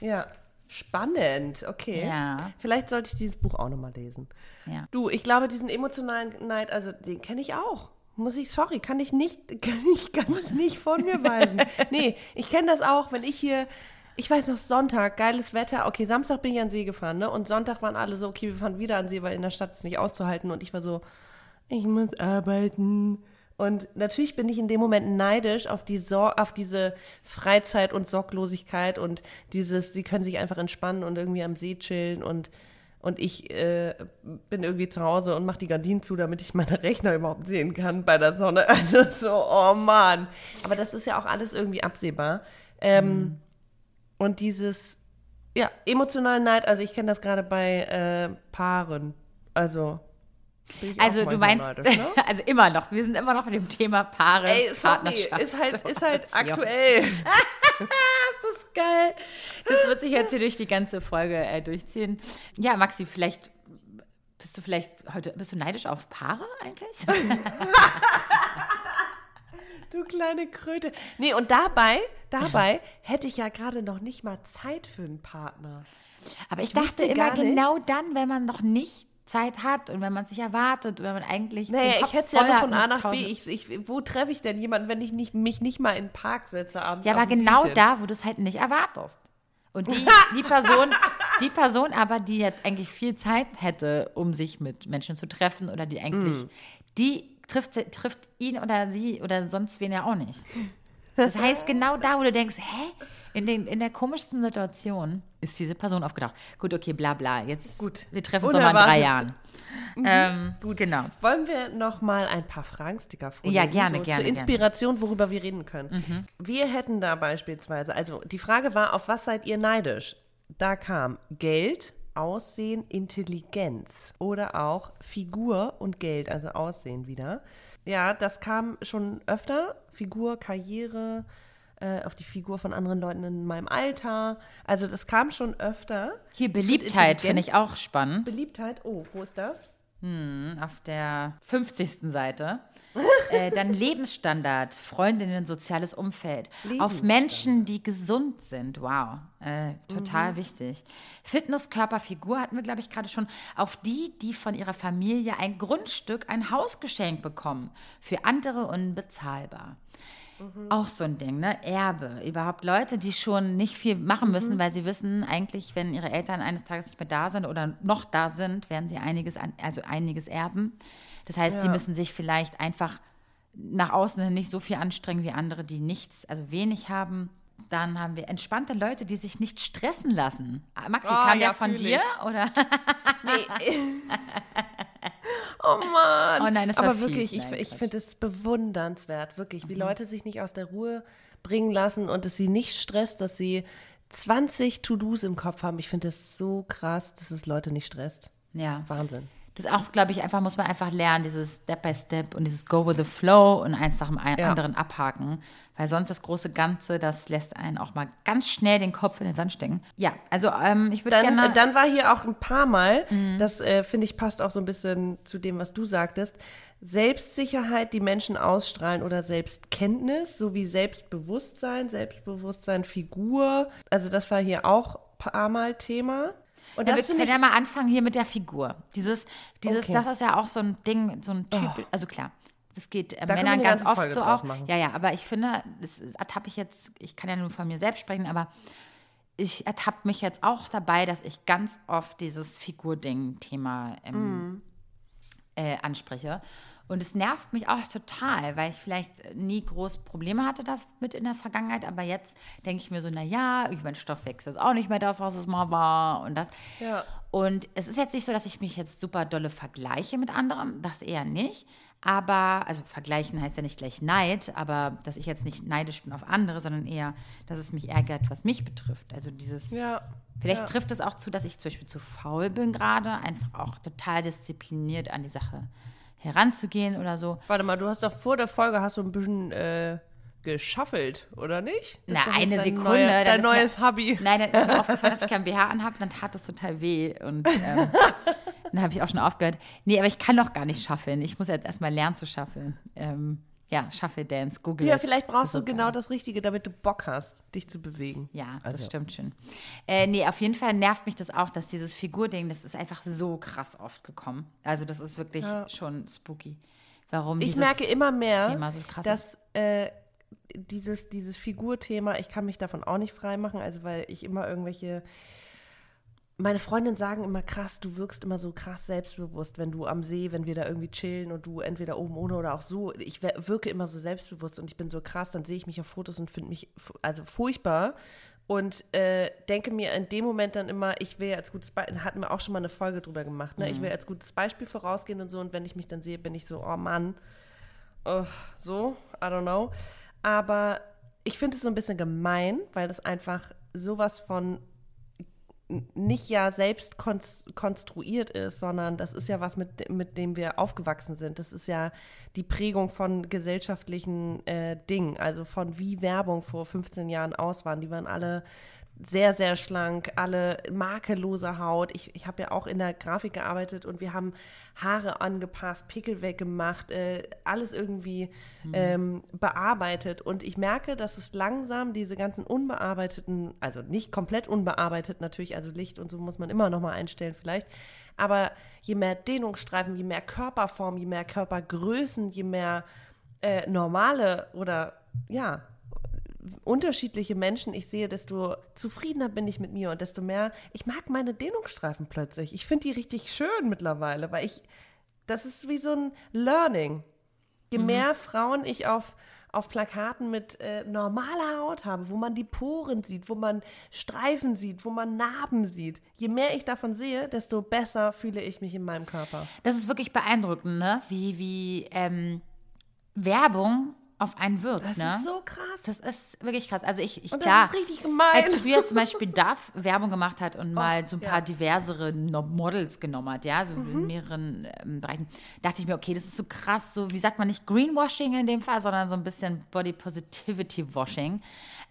Ja. Spannend, okay. Ja. Vielleicht sollte ich dieses Buch auch nochmal lesen. Ja. Du, ich glaube, diesen emotionalen Neid, also den kenne ich auch. Muss ich, sorry, kann ich nicht, kann ich, kann ich nicht von mir weisen. nee, ich kenne das auch, wenn ich hier, ich weiß noch, Sonntag, geiles Wetter, okay, Samstag bin ich an See gefahren, ne? Und Sonntag waren alle so, okay, wir fahren wieder an See, weil in der Stadt ist es nicht auszuhalten. Und ich war so, ich muss arbeiten. Und natürlich bin ich in dem Moment neidisch auf, die Sor auf diese Freizeit und Sorglosigkeit und dieses, sie können sich einfach entspannen und irgendwie am See chillen und, und ich äh, bin irgendwie zu Hause und mache die Gardinen zu, damit ich meine Rechner überhaupt sehen kann bei der Sonne. Also so, oh Mann. Aber das ist ja auch alles irgendwie absehbar. Ähm, Und dieses, ja, emotionalen Neid, also ich kenne das gerade bei äh, Paaren. Also. Also du meinst, neidisch, ne? also immer noch, wir sind immer noch mit dem Thema Paare, Ey, sorry, Partnerschaft. ist halt, ist halt Beziehung. aktuell. Das ist geil. Das wird sich jetzt hier durch die ganze Folge äh, durchziehen. Ja, Maxi, vielleicht bist du vielleicht heute, bist du neidisch auf Paare eigentlich? Du kleine Kröte. Nee, und dabei, dabei hätte ich ja gerade noch nicht mal Zeit für einen Partner. Aber ich Ich dachte immer genau dann, wenn man noch nicht Zeit hat und wenn man sich erwartet, wenn man eigentlich. Naja, ich hätte es ja nur von A nach B. Ich, ich, wo treffe ich denn jemanden, wenn ich nicht, mich nicht mal in den Park setze abends? Ja, aber genau Bierchen? da, wo du es halt nicht erwartest. Und die, die Person, die Person aber, die jetzt eigentlich viel Zeit hätte, um sich mit Menschen zu treffen oder die eigentlich, Mm. die trifft, trifft ihn oder sie oder sonst wen ja auch nicht. Das heißt, genau da, wo du denkst, hä? In, den, in der komischsten Situation ist diese Person aufgedacht. Gut, okay, bla bla. Jetzt, Gut. wir treffen uns nochmal in drei Jahren. Unerwartet. Ähm, gut, genau. Wollen wir noch mal ein paar Fragensticker vorlesen? Ja, gerne, so gerne, Zur Inspiration, worüber wir reden können. Wir hätten da beispielsweise, also die Frage war, auf was seid ihr neidisch? Da kam Geld, Aussehen, Intelligenz oder auch Figur und Geld, also Aussehen wieder. Ja, das kam schon öfter. Figur, Karriere, äh, auf die Figur von anderen Leuten in meinem Alter. Also das kam schon öfter. Hier Beliebtheit finde ich auch spannend. Beliebtheit, oh, wo ist das? Auf der 50. Seite. äh, dann Lebensstandard, Freundinnen, soziales Umfeld. Auf Menschen, die gesund sind. Wow, äh, total wichtig. Fitness, Körper, Figur hatten wir, glaube ich, gerade schon. Auf die, die von ihrer Familie ein Grundstück, ein Haus geschenkt bekommen. Für andere unbezahlbar. Auch so ein Ding, ne? Erbe. Überhaupt Leute, die schon nicht viel machen müssen, weil sie wissen, eigentlich, wenn ihre Eltern eines Tages nicht mehr da sind oder noch da sind, werden sie einiges, also einiges erben. Das heißt, sie Ja. müssen sich vielleicht einfach nach außen hin nicht so viel anstrengen wie andere, die nichts, also wenig haben. Dann haben wir entspannte Leute, die sich nicht stressen lassen. Ah, Maxi, Ah, kam ja, der von dir? Oder? Oh Mann. Oh nein, das Aber fies. wirklich, ich, Nein, ich. Mhm. finde es bewundernswert, wirklich, wie Leute sich nicht aus der Ruhe bringen lassen und es sie nicht stresst, dass sie 20 To-Dos im Kopf haben. Ich finde es so krass, dass es Leute nicht stresst. Ja. Wahnsinn. Das auch, glaube ich, einfach muss man einfach lernen, dieses Step by Step und dieses Go with the Flow und eins nach dem Ja. anderen abhaken. Weil sonst das große Ganze, das lässt einen auch mal ganz schnell den Kopf in den Sand stecken. Ja, also ähm, ich würde gerne. äh, dann war hier auch ein paar Mal, das äh, finde ich passt auch so ein bisschen zu dem, was du sagtest, Selbstsicherheit, die Menschen ausstrahlen oder Selbstkenntnis sowie Selbstbewusstsein, Selbstbewusstsein, Figur. Also das war hier auch ein paar Mal Thema. Und Ja, wir das finde können ich ja mal anfangen hier mit der Figur. Dieses, dieses, Okay. Oh. das ist ja auch so ein Ding, so ein Typ, also klar. Das geht äh, Da Männern ganz oft Folge so auch. machen. Ja, ja, aber ich finde, das ertappe ich jetzt, ich kann ja nur von mir selbst sprechen, aber ich ertappe mich jetzt auch dabei, dass ich ganz oft dieses Figurding-Thema ähm, Mhm. äh, anspreche. Und es nervt mich auch total, weil ich vielleicht nie groß Probleme hatte damit in der Vergangenheit, aber jetzt denke ich mir so, na ja, mein Stoffwechsel ist auch nicht mehr das, was es mal war und das. Ja. Und es ist jetzt nicht so, dass ich mich jetzt super dolle vergleiche mit anderen, das eher nicht. Aber, also vergleichen heißt ja nicht gleich Neid, aber dass ich jetzt nicht neidisch bin auf andere, sondern eher, dass es mich ärgert, was mich betrifft. Also dieses, ja. vielleicht ja. trifft es auch zu, dass ich zum Beispiel zu faul bin gerade, einfach auch total diszipliniert an die Sache heranzugehen oder so. Warte mal, du hast doch vor der Folge hast du ein bisschen äh, geschaffelt, oder nicht? Das Na, eine Sekunde. Dann dein ist mir- neues Hobby. Nein, dann ist mir aufgefallen, dass ich kein BH anhabe, dann tat es total weh. Und ähm, dann habe ich auch schon aufgehört. Nee, aber ich kann doch gar nicht schaffeln. Ich muss jetzt erstmal lernen zu schaffeln. Ähm, ja, Shuffle-Dance, Google. Ja, vielleicht brauchst du genau das Richtige, damit du Bock hast, dich zu bewegen. Ja, Also. das stimmt schon. Äh, nee, auf jeden Fall nervt mich das auch, dass dieses Figurding, das ist einfach so krass oft gekommen. Also das ist wirklich schon spooky. Warum Ich merke immer mehr, so krass dass äh, dieses, dieses Figurthema, ich kann mich davon auch nicht freimachen, also weil ich immer irgendwelche. Meine Freundinnen sagen immer krass, du wirkst immer so krass selbstbewusst, wenn du am See, wenn wir da irgendwie chillen und du entweder oben ohne oder auch so. Ich wirke immer so selbstbewusst und ich bin so krass, dann sehe ich mich auf Fotos und finde mich also furchtbar und äh, denke mir in dem Moment dann immer, ich will als gutes Beispiel, hatten wir auch schon mal eine Folge drüber gemacht, ne? Ich will als gutes Beispiel vorausgehen und so und wenn ich mich dann sehe, bin ich so, oh Mann, oh, so, I don't know. Aber ich finde es so ein bisschen gemein, weil das einfach sowas von nicht ja selbst konst- konstruiert ist, sondern das ist ja was, mit, mit dem wir aufgewachsen sind. Das ist ja die Prägung von gesellschaftlichen äh, Dingen, also von wie Werbung vor 15 Jahren aus waren. Die waren alle sehr, sehr schlank, alle makellose Haut. Ich, ich habe ja auch in der Grafik gearbeitet und wir haben Haare angepasst, Pickel weggemacht, äh, alles irgendwie ähm, bearbeitet. Und ich merke, dass es langsam diese ganzen unbearbeiteten, also nicht komplett unbearbeitet natürlich, also Licht und so muss man immer noch mal einstellen vielleicht. Aber je mehr Dehnungsstreifen, je mehr Körperform, je mehr Körpergrößen, je mehr äh, normale oder ja, unterschiedliche Menschen ich sehe, desto zufriedener bin ich mit mir und desto mehr, ich mag meine Dehnungsstreifen plötzlich. Ich finde die richtig schön mittlerweile, weil ich, das ist wie so ein Learning. Je mehr Frauen ich auf, auf Plakaten mit äh, normaler Haut habe, wo man die Poren sieht, wo man Streifen sieht, wo man Narben sieht, je mehr ich davon sehe, desto besser fühle ich mich in meinem Körper. Das ist wirklich beeindruckend, ne? Wie, wie ähm, Werbung auf einen wirkt, Das ne? ist so krass. Das ist wirklich krass. Also ich, ich Und das klar, ist richtig gemein. als früher zum Beispiel Duff Werbung gemacht hat und mal so ein paar ja. diversere Models genommen hat, ja, so Mhm. in mehreren ähm, Bereichen, dachte ich mir, okay, das ist so krass, so wie sagt man nicht Greenwashing in dem Fall, sondern so ein bisschen Body Positivity Washing.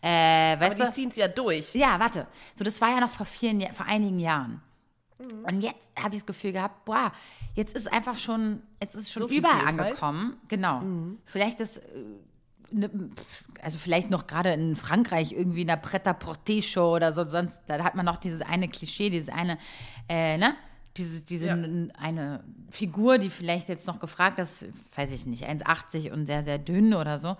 Äh, weißt Aber die ziehen es ja durch. Ja, warte. So, das war ja noch vor vielen, vor einigen Jahren. Mhm. Und jetzt habe ich das Gefühl gehabt, boah, jetzt ist einfach schon, jetzt ist schon So überall Vielfalt. Mhm. angekommen. Genau. Vielleicht ist, äh, ne, also vielleicht noch gerade in Frankreich irgendwie in der Pret-à-Porter-Show oder so, sonst, da hat man noch dieses eine Klischee, dieses eine, äh, ne? Diese, diese Ja. eine Figur, die vielleicht jetzt noch gefragt ist, weiß ich nicht, 1,80 und sehr, sehr dünn oder so.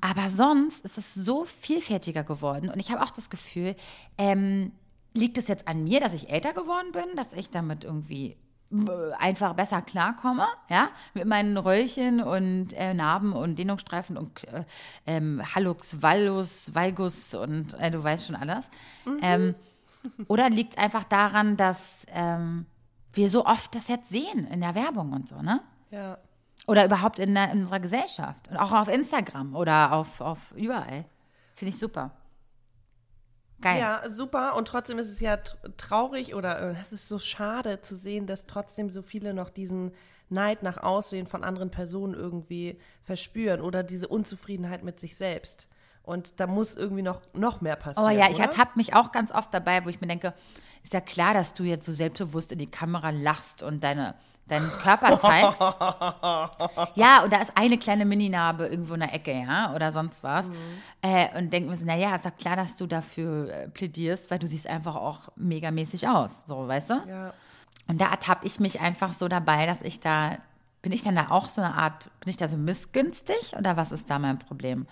Aber sonst ist es so vielfältiger geworden. Und ich habe auch das Gefühl, ähm, liegt es jetzt an mir, dass ich älter geworden bin, dass ich damit irgendwie äh, einfach besser klarkomme, ja, mit meinen Röllchen und äh, Narben und Dehnungsstreifen und äh, ähm, Hallux, Valgus, Valgus und äh, du weißt schon alles. Ähm, oder liegt es einfach daran, dass ähm, wir so oft das jetzt sehen in der Werbung und so, ne? Ja. Oder überhaupt in, der, in unserer Gesellschaft. Und auch auf Instagram oder auf, auf überall. Finde ich super. Geil. Ja, super. Und trotzdem ist es ja traurig oder äh, es ist so schade zu sehen, dass trotzdem so viele noch diesen Neid nach Aussehen von anderen Personen irgendwie verspüren oder diese Unzufriedenheit mit sich selbst. Und da muss irgendwie noch, noch mehr passieren. Oh ja, ich oder? ertappe mich auch ganz oft dabei, wo ich mir denke, ist ja klar, dass du jetzt so selbstbewusst in die Kamera lachst und deine, deinen Körper zeigst. ja, und da ist eine kleine Mininarbe irgendwo in der Ecke, ja, oder sonst was. Äh, und denke mir so, naja, ist ja klar, dass du dafür äh, plädierst, weil du siehst einfach auch megamäßig aus, so, weißt du? Ja. Und da ertappe ich mich einfach so dabei, dass ich da, bin ich dann da auch so eine Art, bin ich da so missgünstig oder was ist da mein Problem?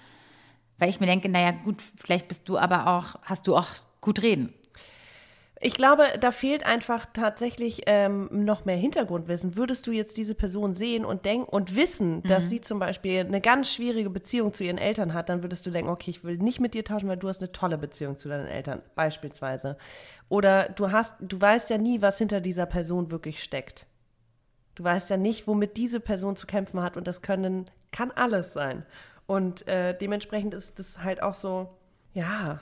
Weil ich mir denke, naja, gut, vielleicht bist du aber auch, hast du auch gut reden. Ich glaube, da fehlt einfach tatsächlich ähm, noch mehr Hintergrundwissen. Würdest du jetzt diese Person sehen und denken und wissen, dass sie zum Beispiel eine ganz schwierige Beziehung zu ihren Eltern hat, dann würdest du denken, okay, ich will nicht mit dir tauschen, weil du hast eine tolle Beziehung zu deinen Eltern, beispielsweise. Oder du hast, du weißt ja nie, was hinter dieser Person wirklich steckt. Du weißt ja nicht, womit diese Person zu kämpfen hat und das können, kann alles sein. Und äh, dementsprechend ist das halt auch so, ja,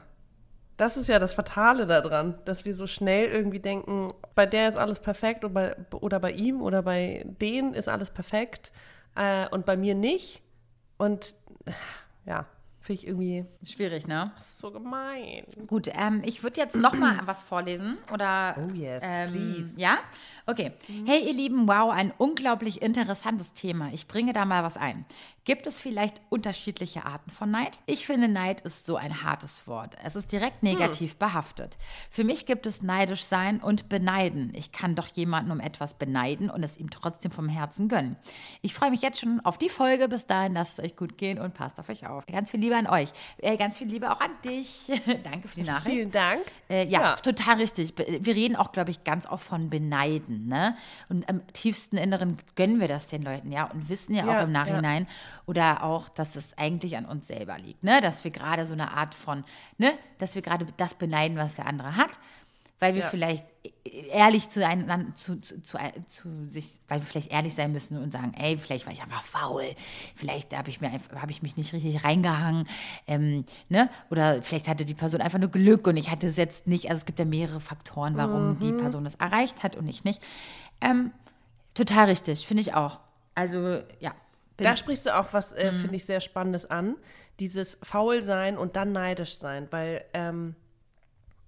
das ist ja das Fatale daran, dass wir so schnell irgendwie denken, bei der ist alles perfekt und bei, oder bei ihm oder bei denen ist alles perfekt äh, und bei mir nicht. Und ja, finde ich irgendwie Schwierig, ne? so gemein. Gut, ähm, ich würde jetzt noch mal was vorlesen oder Oh yes, ähm, please. ja, okay. Hey ihr Lieben, wow, ein unglaublich interessantes Thema. Ich bringe da mal was ein. Gibt es vielleicht unterschiedliche Arten von Neid? Ich finde, Neid ist so ein hartes Wort. Es ist direkt negativ behaftet. Für mich gibt es neidisch sein und beneiden. Ich kann doch jemanden um etwas beneiden und es ihm trotzdem vom Herzen gönnen. Ich freue mich jetzt schon auf die Folge. Bis dahin, lasst es euch gut gehen und passt auf euch auf. Ganz viel Liebe an euch. Äh, ganz viel Liebe auch an dich. Danke für die Nachricht. Vielen Dank. Äh, ja, Ja. total richtig. Wir reden auch, glaube ich, ganz oft von beneiden. Ne? Und am tiefsten Inneren gönnen wir das den Leuten, ja, und wissen ja, Ja, auch im Nachhinein oder auch, dass es eigentlich an uns selber liegt, ne? Dass wir gerade so eine Art von, ne, dass wir gerade das beneiden, was der andere hat. Weil wir Ja. vielleicht ehrlich zueinander, zu, zu, zu, zu sich, weil wir vielleicht ehrlich sein müssen und sagen, ey, vielleicht war ich einfach faul, vielleicht habe ich mir habe ich mich nicht richtig reingehangen, ähm, ne? Oder vielleicht hatte die Person einfach nur Glück und ich hatte es jetzt nicht. Also es gibt ja mehrere Faktoren, warum die Person es erreicht hat und ich nicht. Ähm, total richtig, finde ich auch. Also ja. Da sprichst du auch was, Mhm. äh, finde ich, sehr Spannendes an. Dieses faul sein und dann neidisch sein, weil ähm,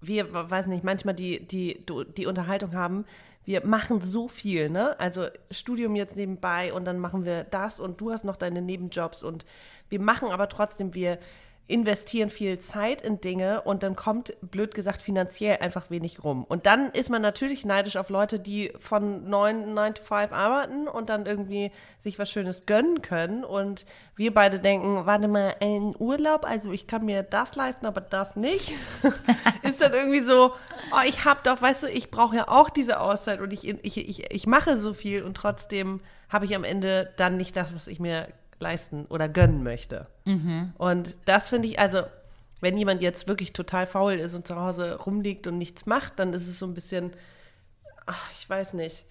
wir, we- weiß nicht, manchmal die, die, die Unterhaltung haben, wir machen so viel, ne? Also Studium jetzt nebenbei und dann machen wir das und du hast noch deine Nebenjobs und wir machen aber trotzdem, wir investieren viel Zeit in Dinge und dann kommt, blöd gesagt, finanziell einfach wenig rum. Und dann ist man natürlich neidisch auf Leute, die von 9, 9 to 5 arbeiten und dann irgendwie sich was Schönes gönnen können. Und wir beide denken, warte mal, ein Urlaub, also ich kann mir das leisten, aber das nicht. ist dann irgendwie so, oh, ich hab doch, weißt du, ich brauche ja auch diese Auszeit und ich, ich, ich, ich mache so viel und trotzdem habe ich am Ende dann nicht das, was ich mir leisten oder gönnen möchte. Und das finde ich, also, wenn jemand jetzt wirklich total faul ist und zu Hause rumliegt und nichts macht, dann ist es so ein bisschen, ach, ich weiß nicht.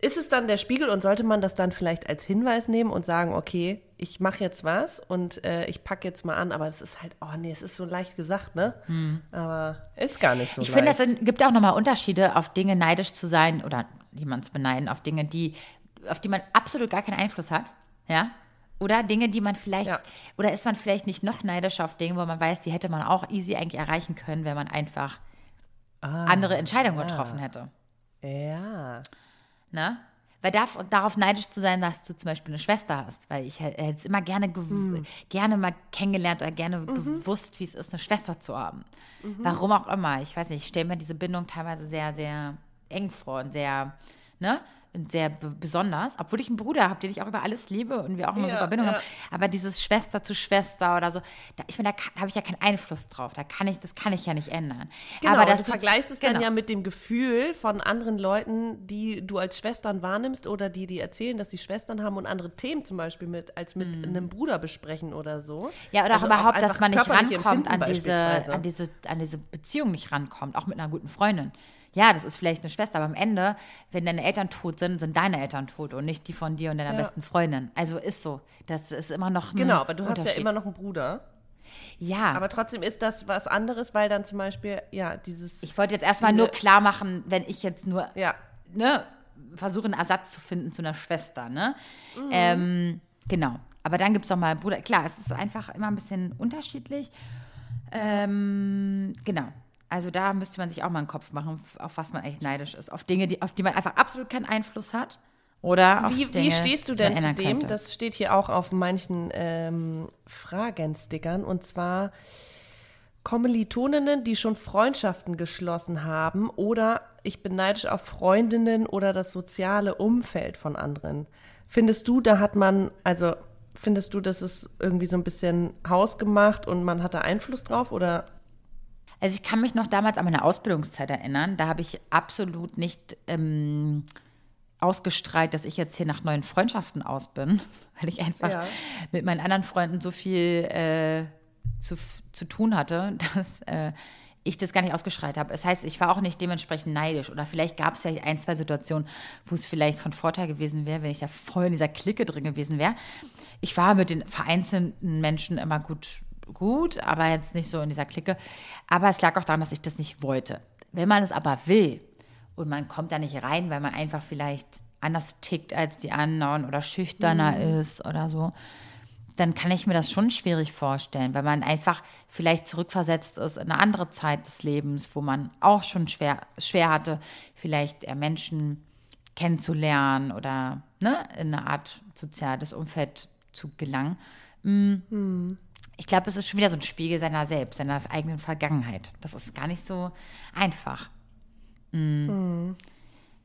Ist es dann der Spiegel und sollte man das dann vielleicht als Hinweis nehmen und sagen, okay, ich mache jetzt was und äh, ich packe jetzt mal an, aber das ist halt, oh nee, es ist so leicht gesagt, ne? Aber ist gar nicht so Ich finde, es gibt auch nochmal Unterschiede, auf Dinge neidisch zu sein oder jemand zu beneiden, auf Dinge, die, auf die man absolut gar keinen Einfluss hat. Ja? Oder Dinge, die man vielleicht, Ja. oder ist man vielleicht nicht noch neidischer auf Dinge, wo man weiß, die hätte man auch easy eigentlich erreichen können, wenn man einfach Ah, andere Entscheidungen getroffen hätte. ja. Ne? Weil darf, darauf neidisch zu sein, dass du zum Beispiel eine Schwester hast. Weil ich hätte es immer gerne, gew- Hm. gerne mal kennengelernt oder gerne Mhm. gewusst, wie es ist, eine Schwester zu haben. Warum auch immer. Ich weiß nicht, ich stelle mir diese Bindung teilweise sehr, sehr eng vor und sehr, ne? Sehr be- besonders, obwohl ich einen Bruder habe, den ich auch über alles liebe und wir auch immer Ja, super Bindung ja. haben. Aber dieses Schwester zu Schwester oder so, da, ich meine, da habe ich ja keinen Einfluss drauf. Da kann ich, das kann ich ja nicht ändern. Genau, aber das du vergleichst es genau. dann ja mit dem Gefühl von anderen Leuten, die du als Schwestern wahrnimmst oder die dir erzählen, dass sie Schwestern haben und andere Themen zum Beispiel mit als mit einem Bruder besprechen oder so. Ja, oder Also auch überhaupt, einfach dass man nicht rankommt an diese, an, diese, an diese Beziehung nicht rankommt, auch mit einer guten Freundin. Ja, das ist vielleicht eine Schwester, aber am Ende, wenn deine Eltern tot sind, sind deine Eltern tot und nicht die von dir und deiner Ja. besten Freundin. Also ist so. Das ist immer noch ein Genau, aber du hast ja immer noch einen Bruder. Ja. Aber trotzdem ist das was anderes, weil dann zum Beispiel, ja, dieses. Ich wollte jetzt erstmal nur klar machen, wenn ich jetzt nur ja, ne, versuche, einen Ersatz zu finden zu einer Schwester. Ne? Mhm. Ähm, genau. Aber dann gibt es auch mal Bruder. Klar, es ist einfach immer ein bisschen unterschiedlich. Ähm, genau. Also da müsste man sich auch mal einen Kopf machen, auf was man eigentlich neidisch ist. Auf Dinge, die, auf die man einfach absolut keinen Einfluss hat. Oder auf Wie, Dinge, wie stehst du denn zu dem? könnte. Das steht hier auch auf manchen ähm, Fragenstickern. Und zwar Kommilitoninnen, die schon Freundschaften geschlossen haben oder ich bin neidisch auf Freundinnen oder das soziale Umfeld von anderen. Findest du, da hat man, also findest du, das ist irgendwie so ein bisschen hausgemacht und man hat da Einfluss drauf oder Also ich kann mich noch damals an meine Ausbildungszeit erinnern. Da habe ich absolut nicht ähm, ausgestrahlt, dass ich jetzt hier nach neuen Freundschaften aus bin, weil ich einfach Ja. mit meinen anderen Freunden so viel äh, zu, zu tun hatte, dass äh, ich das gar nicht ausgestrahlt habe. Das heißt, ich war auch nicht dementsprechend neidisch. Oder vielleicht gab es ja ein, zwei Situationen, wo es vielleicht von Vorteil gewesen wäre, wenn ich da voll in dieser Clique drin gewesen wäre. Ich war mit den vereinzelten Menschen immer gut, gut, aber jetzt nicht so in dieser Clique. Aber es lag auch daran, dass ich das nicht wollte. Wenn man es aber will und man kommt da nicht rein, weil man einfach vielleicht anders tickt als die anderen oder schüchterner ist oder so, dann kann ich mir das schon schwierig vorstellen, weil man einfach vielleicht zurückversetzt ist in eine andere Zeit des Lebens, wo man auch schon schwer, schwer hatte, vielleicht eher Menschen kennenzulernen oder ne, in eine Art soziales Umfeld zu gelangen. Mm. Ich glaube, es ist schon wieder so ein Spiegel seiner selbst, seiner eigenen Vergangenheit. Das ist gar nicht so einfach. Mm.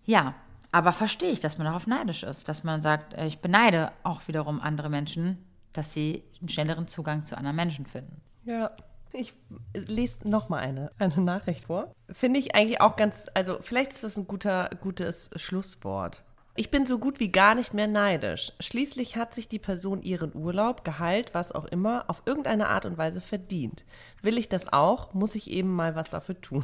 Ja, aber verstehe ich, dass man darauf neidisch ist, dass man sagt, äh, ich beneide auch wiederum andere Menschen, dass sie einen schnelleren Zugang zu anderen Menschen finden. Ja, ich lese noch mal eine, eine Nachricht vor. Finde ich eigentlich auch ganz, also vielleicht ist das ein guter, gutes Schlusswort. Ich bin so gut wie gar nicht mehr neidisch. Schließlich hat sich die Person ihren Urlaub, Gehalt, was auch immer, auf irgendeine Art und Weise verdient. Will ich das auch, muss ich eben mal was dafür tun.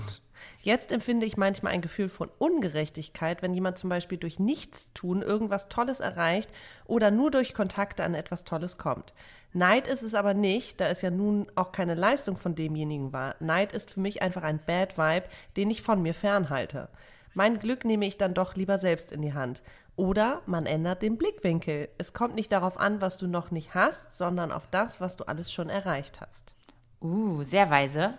Jetzt empfinde ich manchmal ein Gefühl von Ungerechtigkeit, wenn jemand zum Beispiel durch Nichtstun irgendwas Tolles erreicht oder nur durch Kontakte an etwas Tolles kommt. Neid ist es aber nicht, da es ja nun auch keine Leistung von demjenigen war. Neid ist für mich einfach ein Bad Vibe, den ich von mir fernhalte. Mein Glück nehme ich dann doch lieber selbst in die Hand. Oder man ändert den Blickwinkel. Es kommt nicht darauf an, was du noch nicht hast, sondern auf das, was du alles schon erreicht hast. Uh, sehr weise.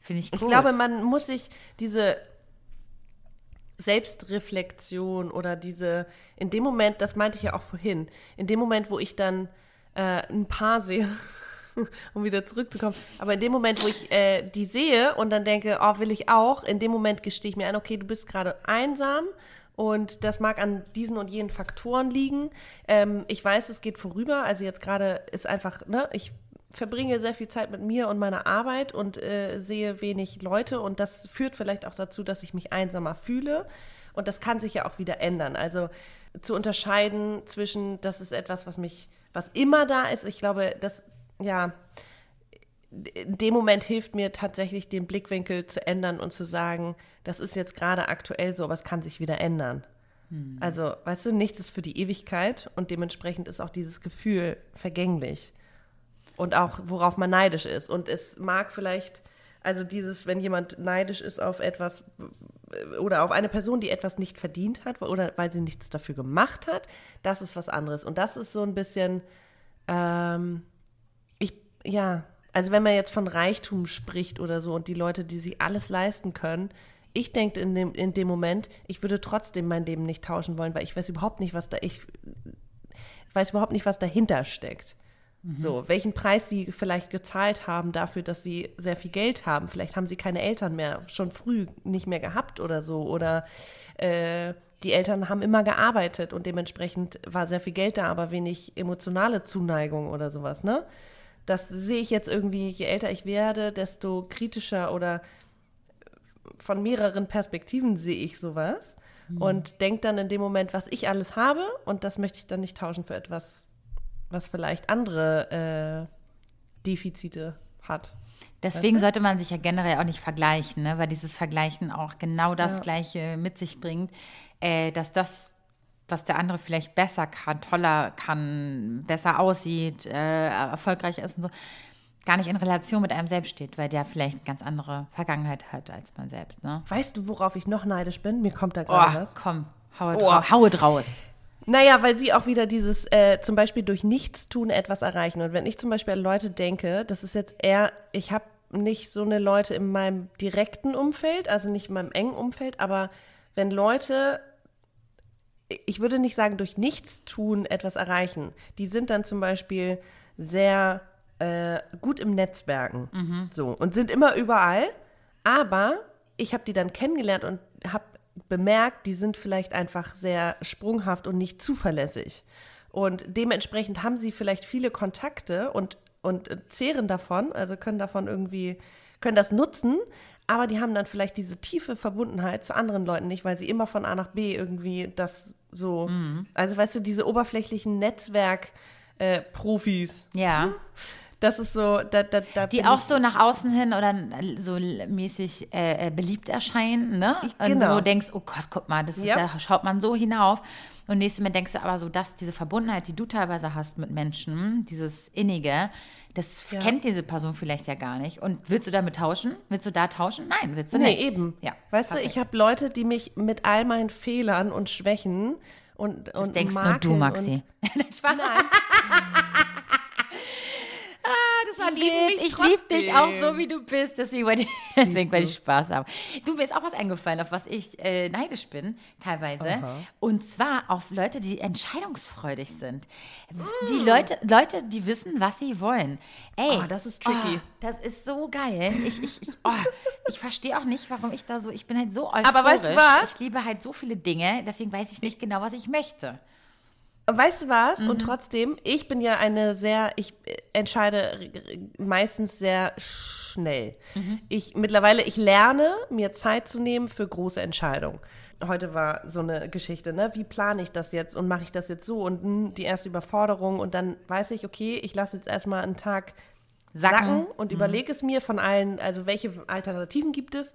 Finde ich gut. Ich glaube, man muss sich diese Selbstreflexion oder diese, in dem Moment, das meinte ich ja auch vorhin, in dem Moment, wo ich dann äh, ein Paar sehe, um wieder zurückzukommen, aber in dem Moment, wo ich äh, die sehe und dann denke, oh, will ich auch, in dem Moment gestehe ich mir ein, okay, du bist gerade einsam und das mag an diesen und jenen Faktoren liegen. Ähm, ich weiß, es geht vorüber, also jetzt gerade ist einfach, ne, ich verbringe sehr viel Zeit mit mir und meiner Arbeit und äh, sehe wenig Leute und das führt vielleicht auch dazu, dass ich mich einsamer fühle und das kann sich ja auch wieder ändern. Also zu unterscheiden zwischen, das ist etwas, was mich, was immer da ist. Ich glaube, das, ja, in dem Moment hilft mir tatsächlich, den Blickwinkel zu ändern und zu sagen, das ist jetzt gerade aktuell so, aber es kann sich wieder ändern. Also, weißt du, nichts ist für die Ewigkeit und dementsprechend ist auch dieses Gefühl vergänglich und auch worauf man neidisch ist. Und es mag vielleicht, also dieses, wenn jemand neidisch ist auf etwas oder auf eine Person, die etwas nicht verdient hat oder weil sie nichts dafür gemacht hat, das ist was anderes. Und das ist so ein bisschen, ähm, ich, ja, also wenn man jetzt von Reichtum spricht oder so und die Leute, die sich alles leisten können, ich denke in dem, in dem Moment, ich würde trotzdem mein Leben nicht tauschen wollen, weil ich weiß überhaupt nicht, was da, ich weiß überhaupt nicht, was dahinter steckt. So, welchen Preis sie vielleicht gezahlt haben dafür, dass sie sehr viel Geld haben. Vielleicht haben sie keine Eltern mehr, schon früh nicht mehr gehabt oder so. Oder äh, die Eltern haben immer gearbeitet und dementsprechend war sehr viel Geld da, aber wenig emotionale Zuneigung oder sowas, ne? Das sehe ich jetzt irgendwie, je älter ich werde, desto kritischer oder von mehreren Perspektiven sehe ich sowas und denke dann in dem Moment, was ich alles habe und das möchte ich dann nicht tauschen für etwas, was vielleicht andere äh, Defizite hat. Deswegen sollte man sich ja generell auch nicht vergleichen, ne? weil dieses Vergleichen auch genau das Gleiche mit sich bringt, äh, dass das was der andere vielleicht besser kann, toller kann, besser aussieht, äh, erfolgreich ist und so, gar nicht in Relation mit einem selbst steht, weil der vielleicht eine ganz andere Vergangenheit hat als man selbst. Ne? Weißt du, worauf ich noch neidisch bin? Mir kommt da gerade Oh, was. komm, haue, Oh. drau haue draus. Naja, weil sie auch wieder dieses äh, zum Beispiel durch Nichtstun etwas erreichen. Und wenn ich zum Beispiel an Leute denke, das ist jetzt eher, ich habe nicht so eine Leute in meinem direkten Umfeld, also nicht in meinem engen Umfeld, aber wenn Leute, ich würde nicht sagen, durch Nichtstun etwas erreichen, die sind dann zum Beispiel sehr äh, gut im Netzwerken. So. Und sind immer überall, aber ich habe die dann kennengelernt und habe bemerkt, die sind vielleicht einfach sehr sprunghaft und nicht zuverlässig. Und dementsprechend haben sie vielleicht viele Kontakte und, und zehren davon, also können davon irgendwie, können das nutzen, aber die haben dann vielleicht diese tiefe Verbundenheit zu anderen Leuten nicht, weil sie immer von A nach B irgendwie das so, also weißt du, diese oberflächlichen Netzwerk-Profis, Ja. Das ist so, da, da, da Die auch so nach außen hin oder so mäßig äh, äh, beliebt erscheinen, ne? Und Genau. du denkst, oh Gott, guck mal, das ist, Ja. da schaut man so hinauf. Und nächstes Mal denkst du aber so, dass diese Verbundenheit, die du teilweise hast mit Menschen, dieses Innige, das Ja. kennt diese Person vielleicht ja gar nicht. Und willst du damit tauschen? Willst du da tauschen? Nein, willst du Nee, nicht. eben. Ja, weißt du, perfekt. ich habe Leute, die mich mit all meinen Fehlern und Schwächen und, Das und denkst nur du, Maxi. Spaß. Und, nein, War lieben lieb. mich Ich liebe dich auch so, wie du bist. Deswegen wollte ich, ich Spaß haben. Du, mir ist auch was eingefallen, auf was ich äh, neidisch bin, teilweise. Und zwar auf Leute, die entscheidungsfreudig sind. Die Leute, Leute, die wissen, was sie wollen. Ey, Oh, das ist tricky. Oh, das ist so geil. Ich, ich, ich, oh, ich verstehe auch nicht, warum ich da so, ich bin halt so euphorisch. Aber weißt du was? Ich liebe halt so viele Dinge, deswegen weiß ich nicht genau, was ich möchte. Weißt du was? Mhm. Und trotzdem, ich bin ja eine sehr, ich äh, entscheide meistens sehr schnell. Mhm. Ich mittlerweile, ich lerne, mir Zeit zu nehmen für große Entscheidungen. Heute war so eine Geschichte, ne? Wie plane ich das jetzt und mache ich das jetzt so und hm, die erste Überforderung und dann weiß ich, okay, ich lasse jetzt erstmal einen Tag Sacken. sacken, und überlege es mir von allen, also welche Alternativen gibt es.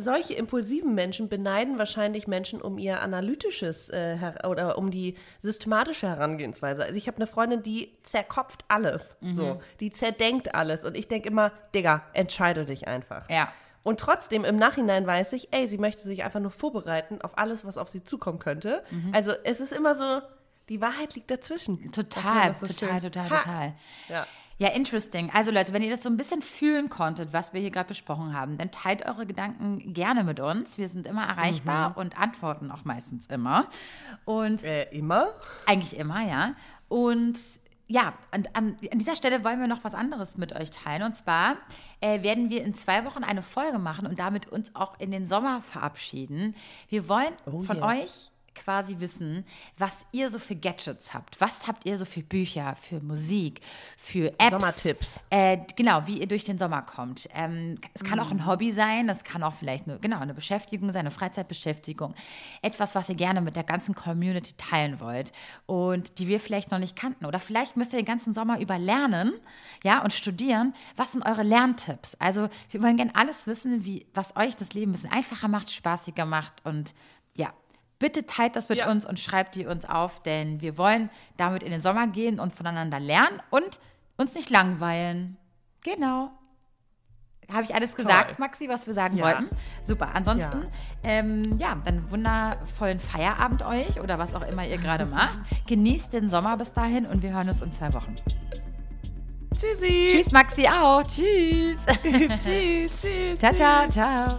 Solche impulsiven Menschen beneiden wahrscheinlich Menschen um ihr analytisches äh, oder um die systematische Herangehensweise. Also ich habe eine Freundin, die zerkopft alles, so, die zerdenkt alles und ich denke immer, Digga, entscheide dich einfach. Ja. Und trotzdem im Nachhinein weiß ich, ey, sie möchte sich einfach nur vorbereiten auf alles, was auf sie zukommen könnte. Also es ist immer so, die Wahrheit liegt dazwischen. Total, so total, schön. total, Ha. total. Ja. Ja, interesting. Also Leute, wenn ihr das so ein bisschen fühlen konntet, was wir hier gerade besprochen haben, dann teilt eure Gedanken gerne mit uns. Wir sind immer erreichbar und antworten auch meistens immer. Und Äh, immer? eigentlich immer, ja. Und ja, und an, an dieser Stelle wollen wir noch was anderes mit euch teilen. Und zwar äh, werden wir in zwei Wochen eine Folge machen und damit uns auch in den Sommer verabschieden. Wir wollen von yes. euch quasi wissen, was ihr so für Gadgets habt. Was habt ihr so für Bücher, für Musik, für Apps? Sommertipps. Äh, genau, wie ihr durch den Sommer kommt. Ähm, es kann Mhm. auch ein Hobby sein, das kann auch vielleicht eine, genau, eine Beschäftigung sein, eine Freizeitbeschäftigung. Etwas, was ihr gerne mit der ganzen Community teilen wollt und die wir vielleicht noch nicht kannten. Oder vielleicht müsst ihr den ganzen Sommer über lernen ja, und studieren. Was sind eure Lerntipps? Also wir wollen gerne alles wissen, wie, was euch das Leben ein bisschen einfacher macht, spaßiger macht und. Bitte teilt das mit Ja. uns und schreibt die uns auf, denn wir wollen damit in den Sommer gehen und voneinander lernen und uns nicht langweilen. Genau. Habe ich alles gesagt, Maxi, was wir sagen Ja. wollten? Super. Ansonsten, Ja. Ähm, ja, dann wundervollen Feierabend euch oder was auch immer ihr gerade macht. Genießt den Sommer bis dahin und wir hören uns in zwei Wochen. Tschüssi. Tschüss, Maxi, auch. Tschüss. tschüss, tschüss. ciao, ciao, ciao.